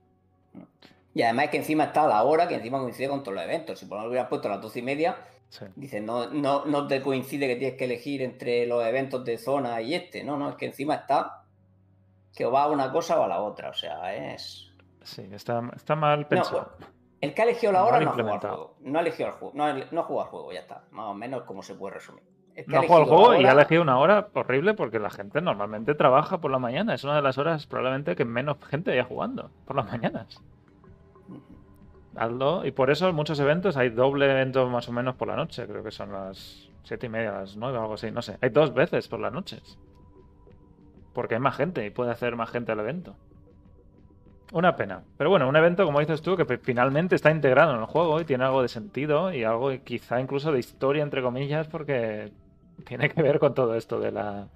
Y además es que encima está la hora, que encima coincide con todos los eventos. Si por lo hubieras puesto a las 12 y media, Sí. dices, no, no, no te coincide que tienes que elegir entre los eventos de zona y este. No, no, es que encima está que va a una cosa o a la otra. O sea, es. Sí, está, está mal pensado. El que ha elegido la hora no ha jugado al juego. No ha elegido el juego. No no ha jugado al juego, ya está. Más o menos como se puede resumir. El que No ha jugado al juego y ha elegido una hora horrible porque la gente normalmente trabaja por la mañana. Es una de las horas probablemente que menos gente haya jugando por las mañanas. Hazlo. Y por eso en muchos eventos hay doble evento más o menos por la noche. Creo que son las siete y media, las nueve, algo así. No sé. Hay dos veces por las noches. Porque hay más gente y puede hacer más gente al evento. Una pena. Pero bueno, un evento, como dices tú, que fi- finalmente está integrado en el juego y tiene algo de sentido y algo quizá incluso de historia, entre comillas, porque tiene que ver con todo esto de la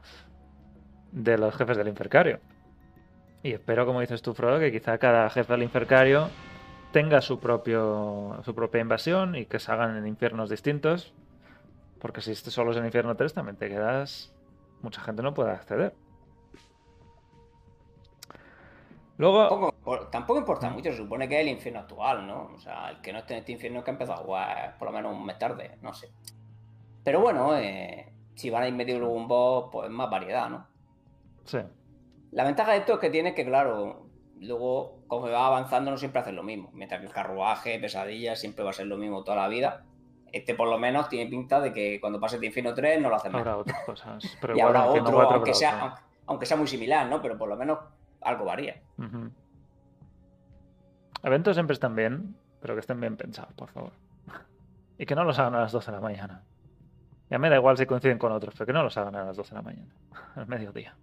de los jefes del Infercario. Y espero, como dices tú, Frodo, que quizá cada jefe del Infercario tenga su propio su propia invasión y que se hagan en infiernos distintos. Porque si este solo es el infierno 3, también te quedas. Mucha gente no puede acceder. Luego. Tampoco, tampoco importa mucho, se supone que es el infierno actual, ¿no? O sea, el que no esté en este infierno que ha empezado a jugar por lo menos un mes tarde, no sé. Pero bueno, eh, si van a ir medio luego un boss, pues más variedad, ¿no? Sí. La ventaja de esto es que tiene que, claro, luego, como va avanzando, no siempre hace lo mismo. Mientras que el carruaje, pesadilla, siempre va a ser lo mismo toda la vida. Este, por lo menos, tiene pinta de que cuando pase de Infierno 3 no lo hacen Habrá otras cosas. Pero y habrá otro, 4, aunque, sea, aunque, aunque sea muy similar, ¿no? Pero por lo menos algo varía. Eventos siempre están bien, pero que estén bien pensados, por favor. Y que no los hagan a las 12 de la mañana. Ya me da igual si coinciden con otros, pero que no los hagan a las 12 de la mañana, al mediodía.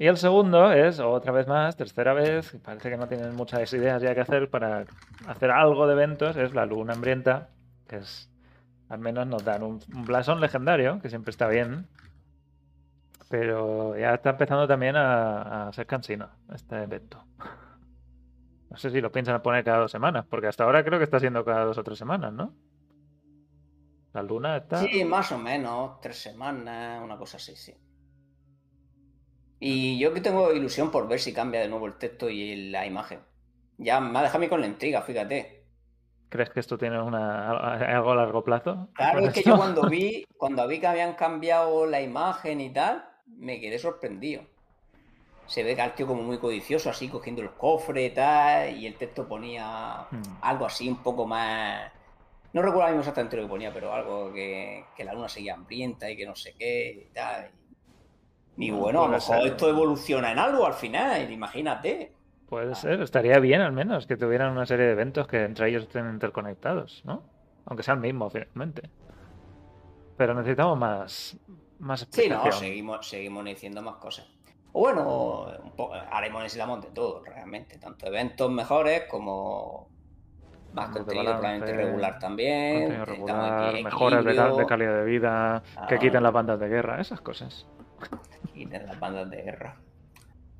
Y el segundo es, otra vez más, tercera vez, parece que no tienen muchas ideas ya que hacer para hacer algo de eventos, es la luna hambrienta, que es, al menos nos dan un, un blasón legendario, que siempre está bien, pero ya está empezando también a, a ser cansino este evento. No sé si lo piensan poner cada dos semanas, porque hasta ahora creo que está siendo cada dos o tres semanas, ¿no? La luna está... Sí, más o menos, tres semanas, una cosa así, sí. Y yo que tengo ilusión por ver si cambia de nuevo el texto y la imagen. Ya me ha dejado a mí con la intriga, fíjate. ¿Crees que esto tiene una, algo a largo plazo? Claro, es que yo cuando vi, cuando vi que habían cambiado la imagen y tal, me quedé sorprendido. Se ve que al tío como muy codicioso, así cogiendo el cofre y tal, y el texto ponía Hmm. algo así un poco más. No recuerdo mismo exactamente lo que ponía, pero algo que, que la luna seguía hambrienta y que no sé qué y tal. Y Bueno, a lo mejor esto evoluciona en algo al final, imagínate. Puede ser, estaría bien al menos que tuvieran una serie de eventos que entre ellos estén interconectados, ¿no? Aunque sea el mismo, finalmente. Pero necesitamos más, más Sí, no, seguimos, seguimos diciendo más cosas. O bueno, un haremos necesitamos de todo, realmente. Tanto eventos mejores como más de contenido probablemente regular también. Regular, mejoras de, calidad de vida, que Ah. quiten las bandas de guerra, esas cosas. quiten las bandas de guerra.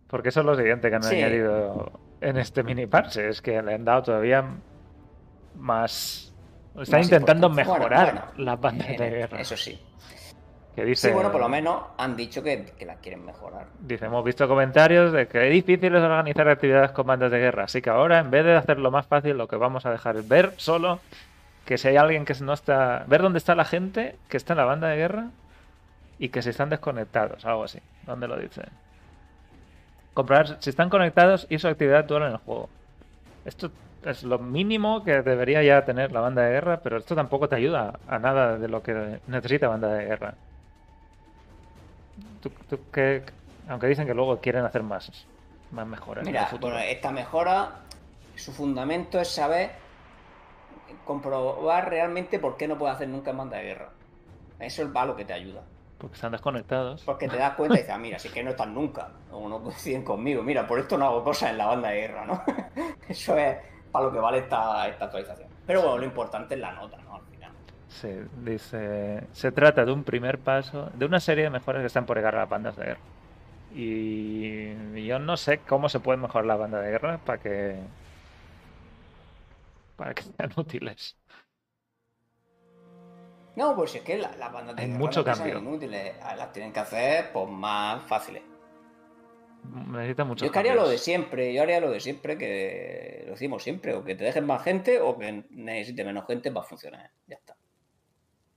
Porque eso es lo siguiente que han Sí. añadido en este mini parche, es que le han dado todavía más... Están Más intentando mejorar bueno, las bandas de guerra. Eso sí. Que dice, Sí, bueno, por lo menos han dicho que, que las quieren mejorar. Dice, hemos visto comentarios de que es difícil es organizar actividades con bandas de guerra, así que ahora en vez de hacerlo más fácil, lo que vamos a dejar es ver solo que si hay alguien que no está... Ver dónde está la gente que está en la banda de guerra y que si están desconectados, algo así. ¿Dónde lo dice? Comprobar si están conectados y su actividad actual en el juego. Esto es lo mínimo que debería ya tener la banda de guerra, pero esto tampoco te ayuda a nada de lo que necesita banda de guerra. ¿Tú, tú qué- aunque dicen que luego quieren hacer más, más mejoras Mira, futuro. bueno, esta mejora, su fundamento es saber comprobar realmente por qué no puedes hacer nunca en banda de guerra. Eso es lo que te ayuda. Porque están desconectados. Porque te das cuenta y dices, ah, mira, si es que no están nunca, o no coinciden conmigo, mira, por esto no hago cosas en la banda de guerra, ¿no? Eso es para lo que vale esta, esta actualización. Pero bueno, lo importante es la nota, ¿no? Al final. Sí, dice. Se trata de un primer paso, de una serie de mejoras que están por llegar a las bandas de guerra. Y yo no sé cómo se puede mejorar la banda de guerra para que. para que sean útiles. No, pues es que la- las bandas de Hay mucho cambio. inútiles, ah, las tienen que hacer pues más fáciles. Necesita mucho. Yo que haría lo de siempre, yo haría lo de siempre, que lo decimos siempre, o que te dejen más gente o que necesite menos gente para funcionar. Ya está.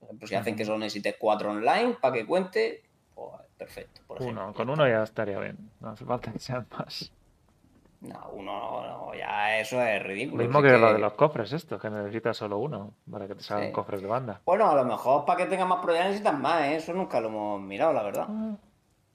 Por ejemplo, si hacen que solo necesites cuatro online para que cuente, pues perfecto. Por. Uno, con uno ya estaría bien. No hace falta que sean más. No, uno no, ya eso es ridículo. Mismo si que lo de los cofres, esto, que necesitas solo uno para que te salgan Sí. cofres de banda. Bueno, a lo mejor para que tengan más probabilidad necesitan más, ¿eh? eso nunca lo hemos mirado, la verdad. Ah,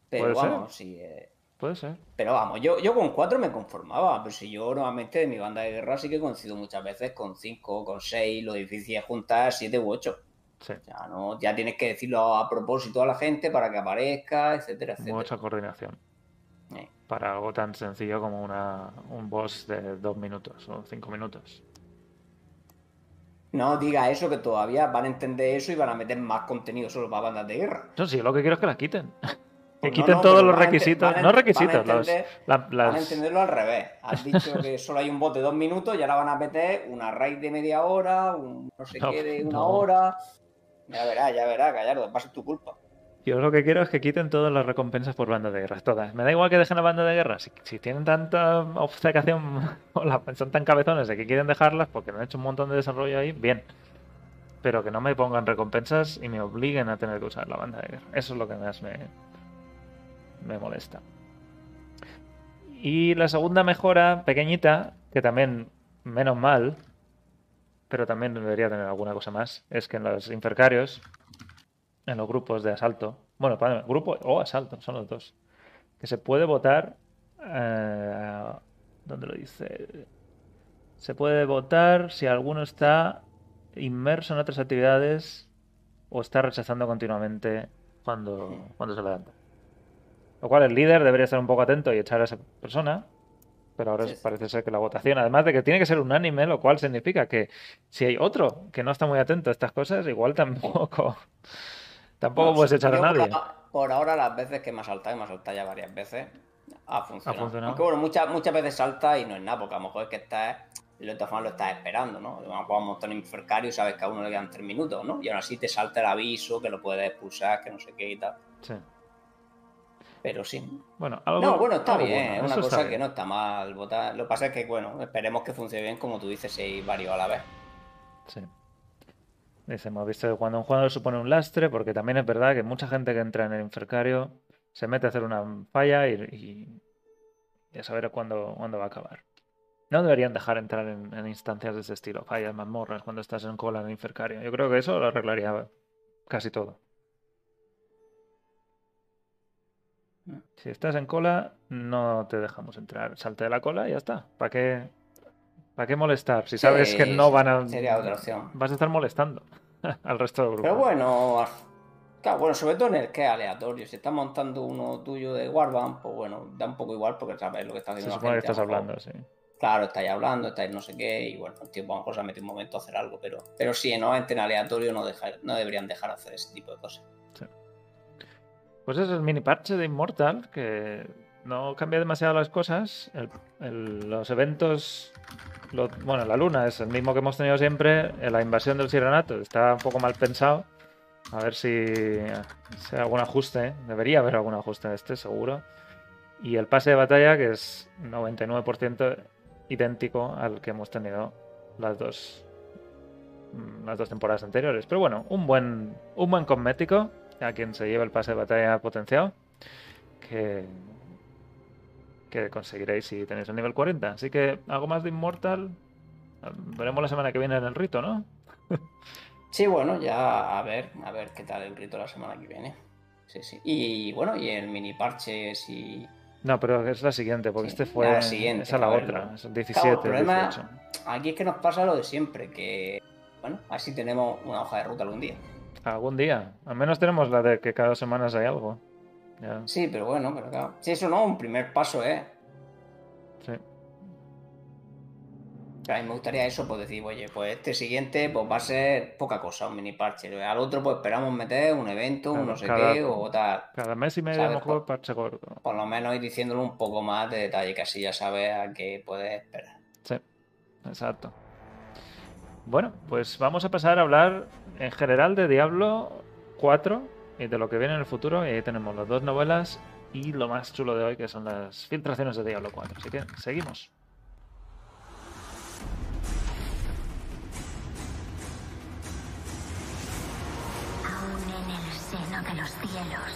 Pero puede ser. vamos, sí. eh, puede ser. Pero vamos, yo, yo con cuatro me conformaba. Pero si yo normalmente de mi banda de guerra sí que he coincidido muchas veces con cinco, con seis. Lo difícil es juntar siete u ocho. Sí. Sea, no, ya tienes que decirlo a propósito a la gente para que aparezca, etcétera, etcétera. Mucha coordinación. Para algo tan sencillo como una, un boss de dos minutos o cinco minutos. No diga eso, que todavía van a entender eso y van a meter más contenido solo para bandas de guerra. No, sí, yo lo que quiero es que la quiten. Pues no, quiten no, todos los requisitos, no requisitos, van a los- entender- la- Van las- a entenderlo al revés. Has dicho que solo hay un bot de dos minutos y ahora van a meter una raid de media hora, un no sé No, qué de una hora. Ya verás, ya verás, Gallardo, va a ser tu culpa. Yo lo que quiero es que quiten todas las recompensas por banda de guerra, todas. Me da igual que dejen la banda de guerra. Si, tienen tanta obcecación o son tan cabezones de que quieren dejarlas porque han hecho un montón de desarrollo ahí, bien. Pero que no me pongan recompensas y me obliguen a tener que usar la banda de guerra. Eso es lo que más me, me molesta. Y la segunda mejora, pequeñita, que también, menos mal, pero también debería tener alguna cosa más, es que en los infercarios en los grupos de asalto. Bueno, para- grupo o asalto, son los dos. Que se puede votar. eh, ¿Dónde lo dice? Se puede votar si alguno está inmerso en otras actividades o está rechazando continuamente cuando, cuando se levanta. Lo cual el líder debería estar un poco atento y echar a esa persona. Pero ahora Sí, sí. parece ser que la votación, además de que tiene que ser unánime, lo cual significa que si hay otro que no está muy atento a estas cosas, igual tampoco, tampoco No, puedes echar a por nadie. Por ahora, las veces que me ha saltado, y me ha saltado ya varias veces, ha funcionado. funcionado. Aunque bueno, muchas, muchas veces salta y no es nada, porque a lo mejor es que estás, formas lo estás esperando, ¿no? Vamos a jugar un montón Infercario y sabes que a uno le quedan tres minutos, ¿no? Y aún así te salta el aviso, que lo puedes expulsar, que no sé qué y tal. Sí. Pero sí. Bueno, algo, No, bueno, está algo bien, bueno, es una cosa que bien. no está mal votar. Lo que pasa es que, bueno, esperemos que funcione bien, como tú dices, si hay varios a la vez. Sí. Dice, hemos visto que cuando un jugador supone un lastre, porque también es verdad que mucha gente que entra en el Infercario se mete a hacer una falla y, y, y a saber cuándo, cuándo va a acabar. No deberían dejar entrar en, en instancias de ese estilo, fallas, mazmorras, cuando estás en cola en el Infercario. Yo creo que eso lo arreglaría casi todo. Si estás en cola, no te dejamos entrar. Salte de la cola y ya está. ¿Para qué, ¿para qué molestar? Si sabes que no van a... Sería otra opción. Vas a estar molestando al resto del grupo. Pero bueno, claro, bueno, sobre todo en el que es aleatorio. Si estás montando uno tuyo de Warband, pues bueno, da un poco igual porque sabes lo que está Se haciendo la supone que gente, estás lo mejor. hablando, sí. Claro, estáis hablando, estáis no sé qué, y bueno, el tiempo a lo mejor se ha metido un momento a hacer algo, pero, pero sí, no en aleatorio no, dejar, no deberían dejar hacer ese tipo de cosas. Pues es el mini parche de Immortal, que no cambia demasiado las cosas. Los eventos. lo- bueno, la luna es el mismo que hemos tenido siempre. La invasión del Siranato está un poco mal pensado. A ver si, si hay algún ajuste. Debería haber algún ajuste en este, seguro. Y el pase de batalla, que es 99% idéntico al que hemos tenido las dos, mm, las dos temporadas anteriores. Pero bueno, un buen, un buen cosmético a quien se lleve el pase de batalla potenciado que, que conseguiréis si tenéis el nivel 40. Así que algo más de Immortal. Veremos la semana que viene en el rito, ¿no? Sí, bueno, ya a ver, a ver qué tal el rito la semana que viene. Sí, sí. Y bueno, y el mini parche, si. No, pero es la siguiente, porque Sí, este fue. la siguiente, esa es la otra. Es el 17, Claro, el problema 18. aquí es que nos pasa lo de siempre, que bueno, así tenemos una hoja de ruta algún día. Algún día. Al menos tenemos la de que cada dos semanas hay algo. Ya, Sí, pero bueno, pero claro. Si eso no, un primer paso es. sí. A mí me gustaría eso, pues decir, oye, pues este siguiente pues va a ser poca cosa, un mini parche. Al otro pues esperamos meter un evento, un Claro, no sé cada- qué, o tal. Cada mes y medio a lo mejor Por- parche gordo. Por lo menos ir diciéndolo un poco más de detalle, que así ya sabes a qué puedes esperar. Sí, exacto. Bueno, pues vamos a pasar a hablar en general de Diablo 4 y de lo que viene en el futuro. Y ahí tenemos las dos novelas y lo más chulo de hoy, que son las filtraciones de Diablo 4. Así que seguimos. Aún en el seno de los cielos,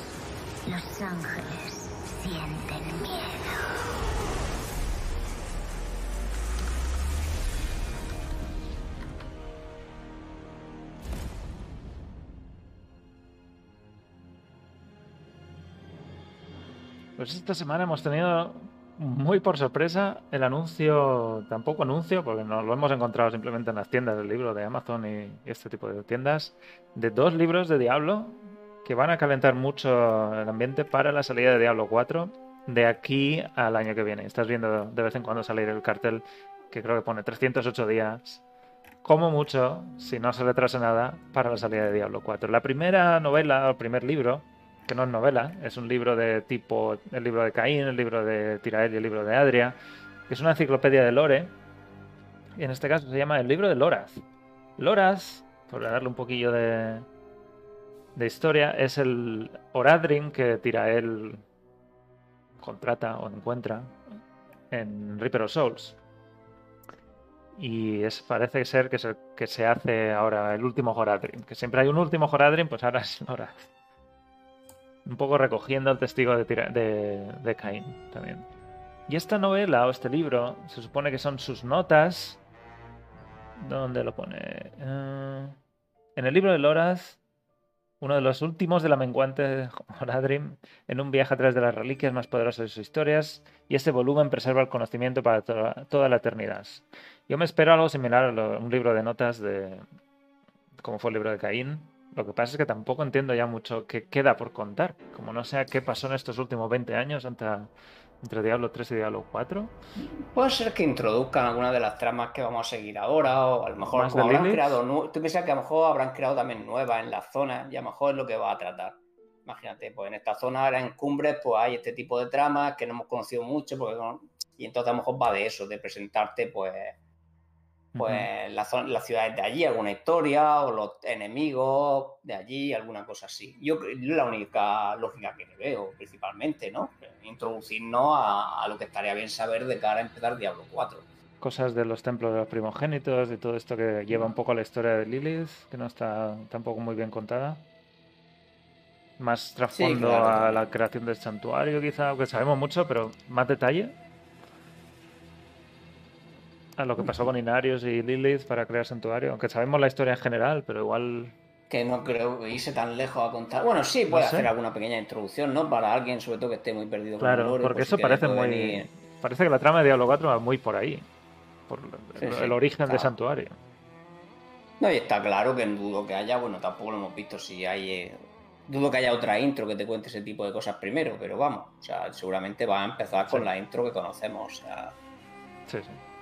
los ángeles sienten Pues esta semana hemos tenido muy por sorpresa el anuncio, tampoco anuncio, porque no lo hemos encontrado simplemente en las tiendas del libro de Amazon y, y este tipo de tiendas, de dos libros de Diablo que van a calentar mucho el ambiente para la salida de Diablo 4 de aquí al año que viene. Estás viendo de vez en cuando salir el cartel que creo que pone 308 días, como mucho, si no se retrasa nada, para la salida de Diablo 4. La primera novela, el primer libro, que no es novela, es un libro de tipo el libro de Caín, el libro de Tirael y el libro de Adria, que es una enciclopedia de lore, y en este caso se llama el libro de Loras. Loras, por darle un poquillo de, de historia, es el Oradrim que Tirael contrata o encuentra en Reaper of Souls. Y es, parece ser que, es que se hace ahora el último Horadrim. Que siempre hay un último Horadrim, pues ahora es Loras. Un poco recogiendo el testigo de, de, Caín también. Y esta novela o este libro se supone que son sus notas. ¿Dónde lo pone? Uh, en el libro de Loras, uno de los últimos de la menguante Horadrim, en un viaje a través de las reliquias más poderosas de sus historias, y este volumen preserva el conocimiento para toda la eternidad. Yo me espero algo similar a un libro de notas de. como fue el libro de Caín, lo que pasa es que tampoco entiendo ya mucho qué queda por contar. Como no sé qué pasó en estos últimos 20 años entre, entre Diablo 3 y Diablo 4. Puede ser que introduzcan alguna de las tramas que vamos a seguir ahora, o a lo mejor como habrán creado. Tú piensas que a lo mejor habrán creado también nuevas en la zona, y a lo mejor es lo que va a tratar. Imagínate, pues en esta zona, ahora en Cumbres, pues hay este tipo de tramas que no hemos conocido mucho, porque y entonces a lo mejor va de eso, de presentarte, pues pues las, las, ciudades de allí, alguna historia o los enemigos de allí, alguna cosa así. Yo es la única lógica que veo, principalmente, ¿no? Introducirnos a, lo que estaría bien saber de cara a empezar Diablo 4. Cosas de los templos de los primogénitos, y todo esto que lleva un poco a la historia de Lilith, que no está tampoco muy bien contada. Más trasfondo a la creación del santuario, quizá, aunque sabemos mucho, pero más detalle a lo que pasó con Inarius y Lilith para crear santuario. Aunque sabemos la historia en general, pero igual. Que no creo irse tan lejos a contar. Bueno, sí, puede hacer alguna pequeña introducción, ¿no? Para alguien, sobre todo que esté muy perdido claro, con el porque eso parece muy. Parece que la trama de Diablo 4 va muy por ahí. Por el, origen del santuario. No, y está claro que en dudo que haya, bueno, tampoco lo hemos visto si hay. Eh, dudo que haya otra intro que te cuente ese tipo de cosas primero, pero vamos, o sea, seguramente va a empezar con la intro que conocemos, o sea. Sí, sí.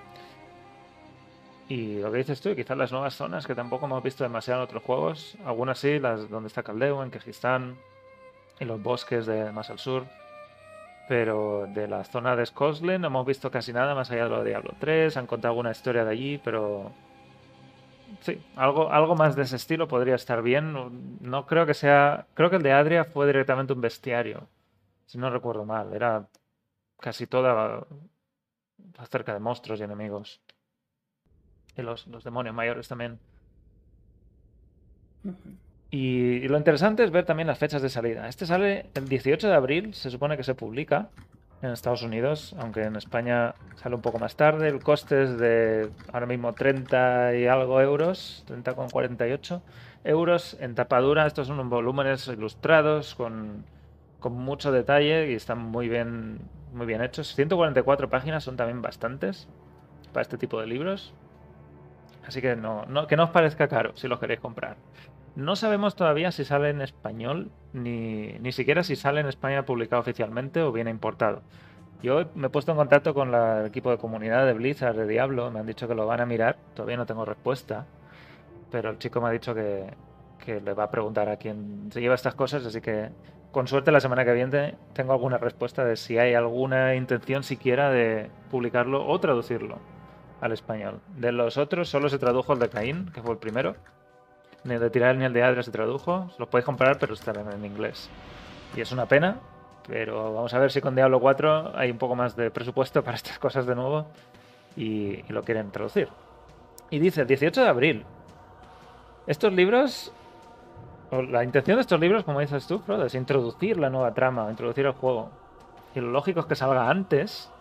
Y lo que dices tú, quizás las nuevas zonas que tampoco hemos visto demasiado en otros juegos, algunas sí, las donde está Caldeo, en Kyrgyzstan, y los bosques de más al sur. Pero de la zona de Skoslen no hemos visto casi nada más allá de lo de Diablo 3, han contado alguna historia de allí, pero sí, algo, algo más de ese estilo podría estar bien. No creo que sea. Creo que el de Adria fue directamente un bestiario. Si no recuerdo mal. Era casi toda acerca de monstruos y enemigos. Y los, demonios mayores también. Y, lo interesante es ver también las fechas de salida. Este sale el 18 de abril, se supone que se publica en Estados Unidos, aunque en España sale un poco más tarde. El coste es de ahora mismo 30 y algo euros, 30,48 euros en tapadura. Estos son volúmenes ilustrados con, con mucho detalle y están muy bien, muy bien hechos. 144 páginas son también bastantes para este tipo de libros. Así que no, que no os parezca caro si los queréis comprar. No sabemos todavía si sale en español, ni, ni siquiera si sale en España publicado oficialmente o viene importado. Yo me he puesto en contacto con el equipo de comunidad de Blizzard, de Diablo, me han dicho que lo van a mirar, todavía no tengo respuesta, pero el chico me ha dicho que, que le va a preguntar a quién se lleva estas cosas, así que con suerte la semana que viene tengo alguna respuesta de si hay alguna intención siquiera de publicarlo o traducirlo al español. De los otros solo se tradujo el de Caín, que fue el primero. Ni el de Tirar ni el de Adria se tradujo. Los podéis comprar, pero estarán en inglés. Y es una pena, pero vamos a ver si con Diablo 4 hay un poco más de presupuesto para estas cosas de nuevo y, lo quieren traducir. Y dice, el 18 de abril. Estos libros la intención de estos libros, como dices tú, Frodo, es introducir la nueva trama, introducir el juego. Y lo lógico es que salga antes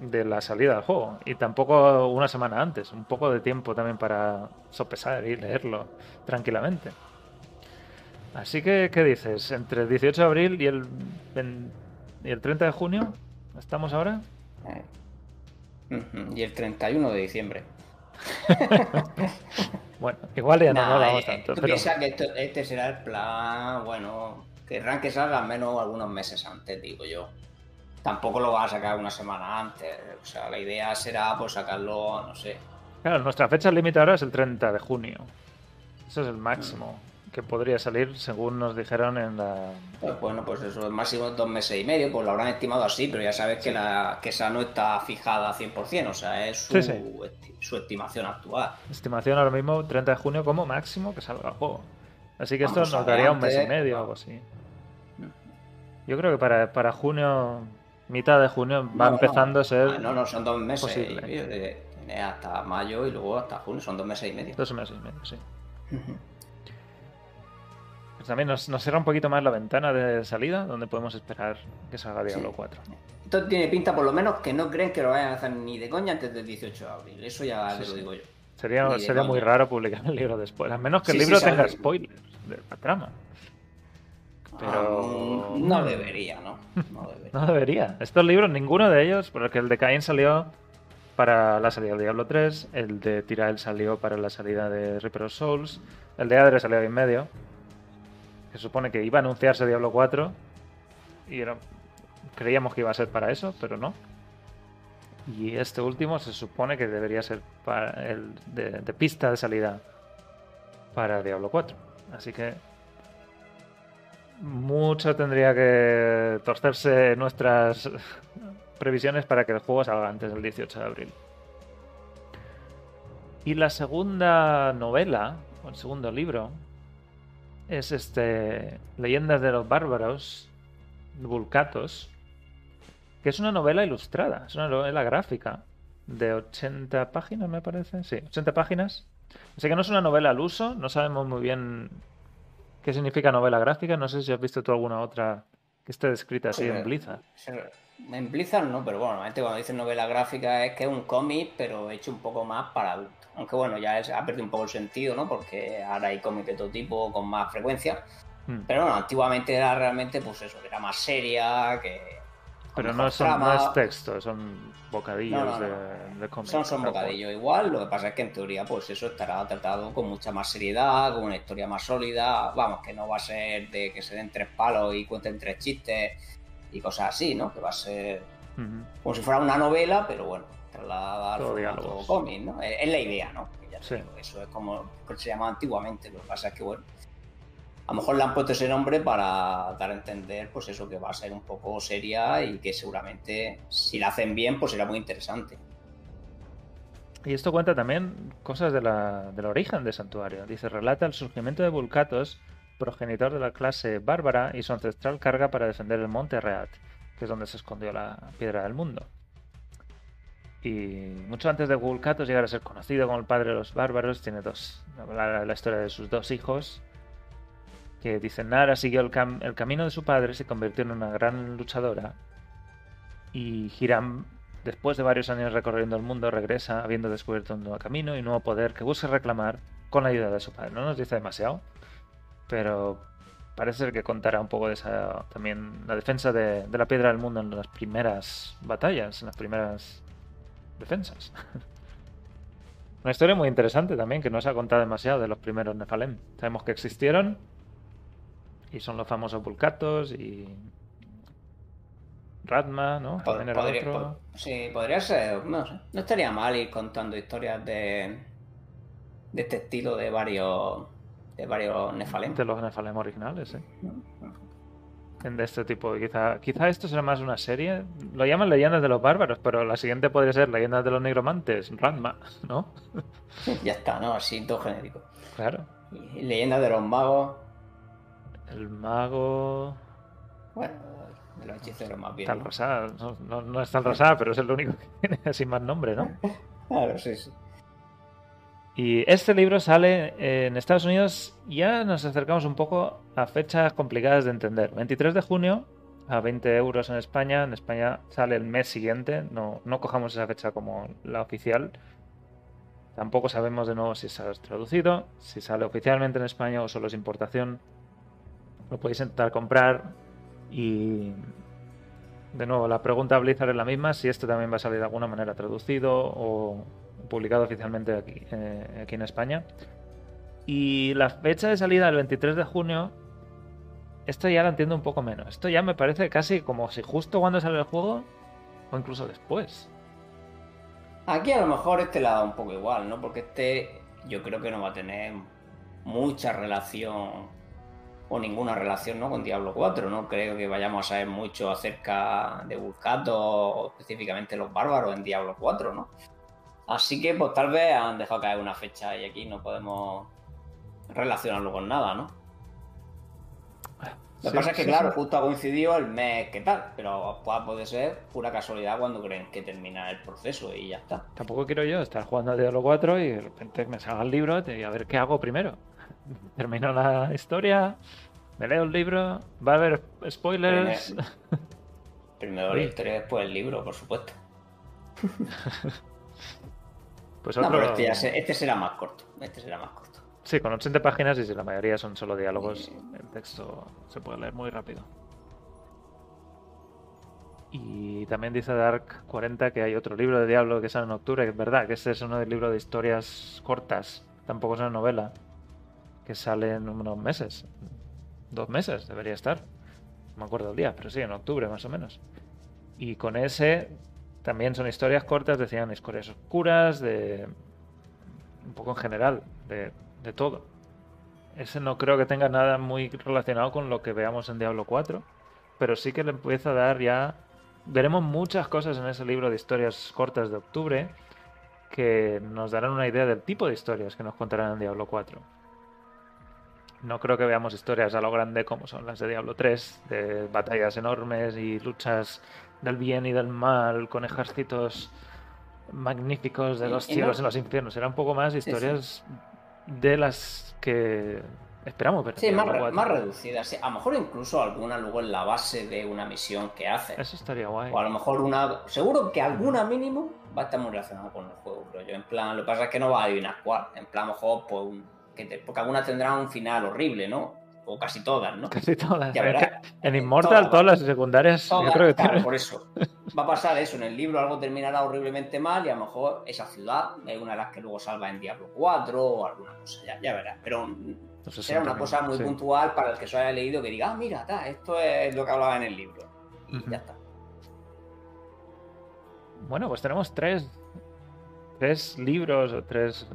de la salida del juego. Y tampoco una semana antes. Un poco de tiempo también para sopesar y leerlo tranquilamente. Así que, ¿qué dices? Entre el 18 de abril y el, y el 30 de junio, ¿estamos ahora? Y el 31 de diciembre. bueno, igual ya no, lo eh, tanto. ¿Tú piensas que este será el plan? Bueno, querrán que salga al menos algunos meses antes, digo yo tampoco lo va a sacar una semana antes. O sea, la idea será pues sacarlo, no sé. Claro, nuestra fecha límite ahora es el 30 de junio. Eso es el máximo que podría salir según nos dijeron en la... Pues bueno, pues eso, máximo dos meses y medio, pues lo habrán estimado así, pero ya sabes que, la, que esa no está fijada 100%, o sea, es su, Sí, sí. esti- su estimación actual. Estimación ahora mismo 30 de junio como máximo que salga el juego. Así que esto nos daría un mes y medio o algo así. Yo creo que para, para junio, mitad de junio, va No, no, empezando a ser ah, No, no, son dos meses posible. y hasta mayo y luego hasta junio, son dos meses y medio. dos meses y medio, sí. Pues también nos, nos cierra un poquito más la ventana de salida, donde podemos esperar que salga Diablo Sí. 4. Esto tiene pinta, por lo menos, que no creen que lo vayan a hacer ni de coña antes del 18 de abril. Eso ya Sí, te lo digo yo. Sería, sería muy raro publicar el libro después, a menos que el libro tenga spoilers de la trama. Pero Ah, no debería, ¿no? No debería. No debería. Estos libros, ninguno de ellos, porque el de Cain salió para la salida de Diablo 3, el de Tirael salió para la salida de Reaper of Souls, el de Adre salió ahí en medio, que supone que iba a anunciarse Diablo 4, y era- creíamos que iba a ser para eso, pero no. Y este último se supone que debería ser para el de, de pista de salida para Diablo 4. Así que mucho tendría que torcerse nuestras previsiones para que el juego salga antes del 18 de abril. Y la segunda novela, o el segundo libro, es este Leyendas de los Bárbaros, Vulcatos, que es una novela ilustrada, es una novela gráfica de 80 páginas, me parece. Sí, 80 páginas. Así que no es una novela al uso, no sabemos muy bien qué significa novela gráfica. No sé si has visto tú alguna otra que esté descrita así en Blizzard. En Blizzard no, pero bueno, normalmente cuando dicen novela gráfica es que es un cómic, pero hecho un poco más para adultos. Aunque bueno, ya es- ha perdido un poco el sentido, ¿no? Porque ahora hay cómics de todo tipo con más frecuencia. Hmm. Pero bueno, antiguamente era realmente, pues eso, que era más seria, que. Pero no, son, no es texto, son bocadillos No, no, no. de, de cómic. Son, bocadillos igual, lo que pasa es que en teoría pues eso estará tratado con mucha más seriedad, con una historia más sólida, vamos, que no va a ser de que se den tres palos y cuenten tres chistes y cosas así, ¿no? Que va a ser como si fuera una novela, pero bueno, trasladada al cómic, ¿no? Es, es la idea, ¿no? Ya Sí. digo, eso es como se llamaba antiguamente, lo que pasa es que bueno, a lo mejor le han puesto ese nombre para dar a entender pues eso que va a ser un poco seria y que seguramente si la hacen bien pues será muy interesante. Y esto cuenta también cosas de la- del origen de Santuario. Dice, relata el surgimiento de Vulcatos, progenitor de la clase bárbara, y su ancestral carga para defender el monte Reat, que es donde se escondió la piedra del mundo. Y mucho antes de Vulcatos llegar a ser conocido como el padre de los bárbaros, tiene dos. La historia de sus dos hijos, que dicen, Nara siguió el camino de su padre, se convirtió en una gran luchadora, y Hiram, después de varios años recorriendo el mundo, regresa habiendo descubierto un nuevo camino y un nuevo poder que busca reclamar con la ayuda de su padre. No nos dice demasiado, pero parece ser que contará un poco de esa también la defensa de, de la piedra del mundo en las primeras batallas, en las primeras defensas. Una historia muy interesante también, que no se ha contado demasiado de los primeros Nefalem. Sabemos que existieron y son los famosos Vulcatos y Radma, ¿no? Pod- También era podría, otro. pod- sí, podría ser, no sé, no estaría mal ir contando historias de, de este estilo de varios de varios Nefalem. De los Nephalem originales, ¿eh? De este tipo. Quizá, quizá esto será más una serie. Lo llaman Leyendas de los Bárbaros, pero la siguiente podría ser Leyendas de los Nigromantes, Ranma, ¿no? Ya está, ¿no? Así todo genérico. Claro. Y leyendas de los magos, El mago. bueno, de los hechiceros más bien. Tal ¿no? Rosada. No, no, no es Tal Rosada, pero es el único que tiene así más nombre, ¿no? Claro, sí, sí. Y este libro sale en Estados Unidos. Ya nos acercamos un poco a fechas complicadas de entender. 23 de junio a 20 euros en España. En España sale el mes siguiente. No, no cojamos esa fecha como la oficial. Tampoco sabemos de nuevo si se ha traducido, si sale oficialmente en España o solo es importación. Lo podéis intentar comprar. Y de nuevo, la pregunta a Blizzard es la misma: si esto también va a salir de alguna manera traducido o publicado oficialmente aquí, eh, aquí en España. Y la fecha de salida del 23 de junio, esto ya la entiendo un poco menos. Esto ya me parece casi como si justo cuando sale el juego o incluso después. Aquí a lo mejor este le ha dado un poco igual, ¿no? Porque este yo creo que no va a tener mucha relación o ninguna relación ¿no? con Diablo 4. No creo que vayamos a saber mucho acerca de Vulcato o específicamente los bárbaros en Diablo 4, ¿no? Así que pues tal vez han dejado caer una fecha y aquí no podemos relacionarlo con nada, ¿no? Lo que pasa es que, claro, justo ha coincidido el mes que tal, pero puede ser pura casualidad cuando creen que termina el proceso y ya está. Tampoco quiero yo estar jugando a Diablo 4 y de repente me salga el libro y a ver qué hago primero. Termino la historia, me leo el libro, va a haber spoilers. Primero, la historia, después el libro, por supuesto. pues otro... no, pero este, este será más corto. Este será más corto. Sí, con 80 páginas y si la mayoría son solo diálogos, el texto se puede leer muy rápido. Y también dice Dark40 que hay otro libro de Diablo que sale en octubre, que es verdad, que este es uno de libros de historias cortas, tampoco es una novela, que sale en unos meses, dos meses debería estar, no me acuerdo el día, pero sí, en octubre más o menos. Y con ese también son historias cortas, decían historias oscuras, de un poco en general, de todo. Ese no creo que tenga nada muy relacionado con lo que veamos en Diablo 4, pero sí que le empieza a dar ya... Veremos muchas cosas en ese libro de historias cortas de octubre que nos darán una idea del tipo de historias que nos contarán en Diablo 4. No creo que veamos historias a lo grande como son las de Diablo 3, de batallas enormes y luchas del bien y del mal con ejércitos magníficos de los cielos y los infiernos. Será un poco más historias de las que esperamos ver. Sí, más, más reducidas. a lo mejor incluso alguna luego en la base de una misión que hace. Eso estaría guay. O a lo mejor una. Seguro que alguna mínimo va a estar muy relacionada con el juego, pero yo en plan, lo que pasa es que no va a adivinar cuál. En plan, a lo mejor, pues, que porque algunas tendrán un final horrible, ¿no? o casi todas, ¿no? Casi todas. en Immortal todas, las secundarias, yo creo que claro, por eso. Va a pasar eso, en el libro algo terminará horriblemente mal y a lo mejor esa ciudad es una de las que luego salva en Diablo 4 o alguna cosa, ya, ya verás. Pero será una cosa muy puntual para el que se haya leído que diga, ah, mira, esto es lo que hablaba en el libro. Y ya está. Bueno, pues tenemos tres, tres libros o tres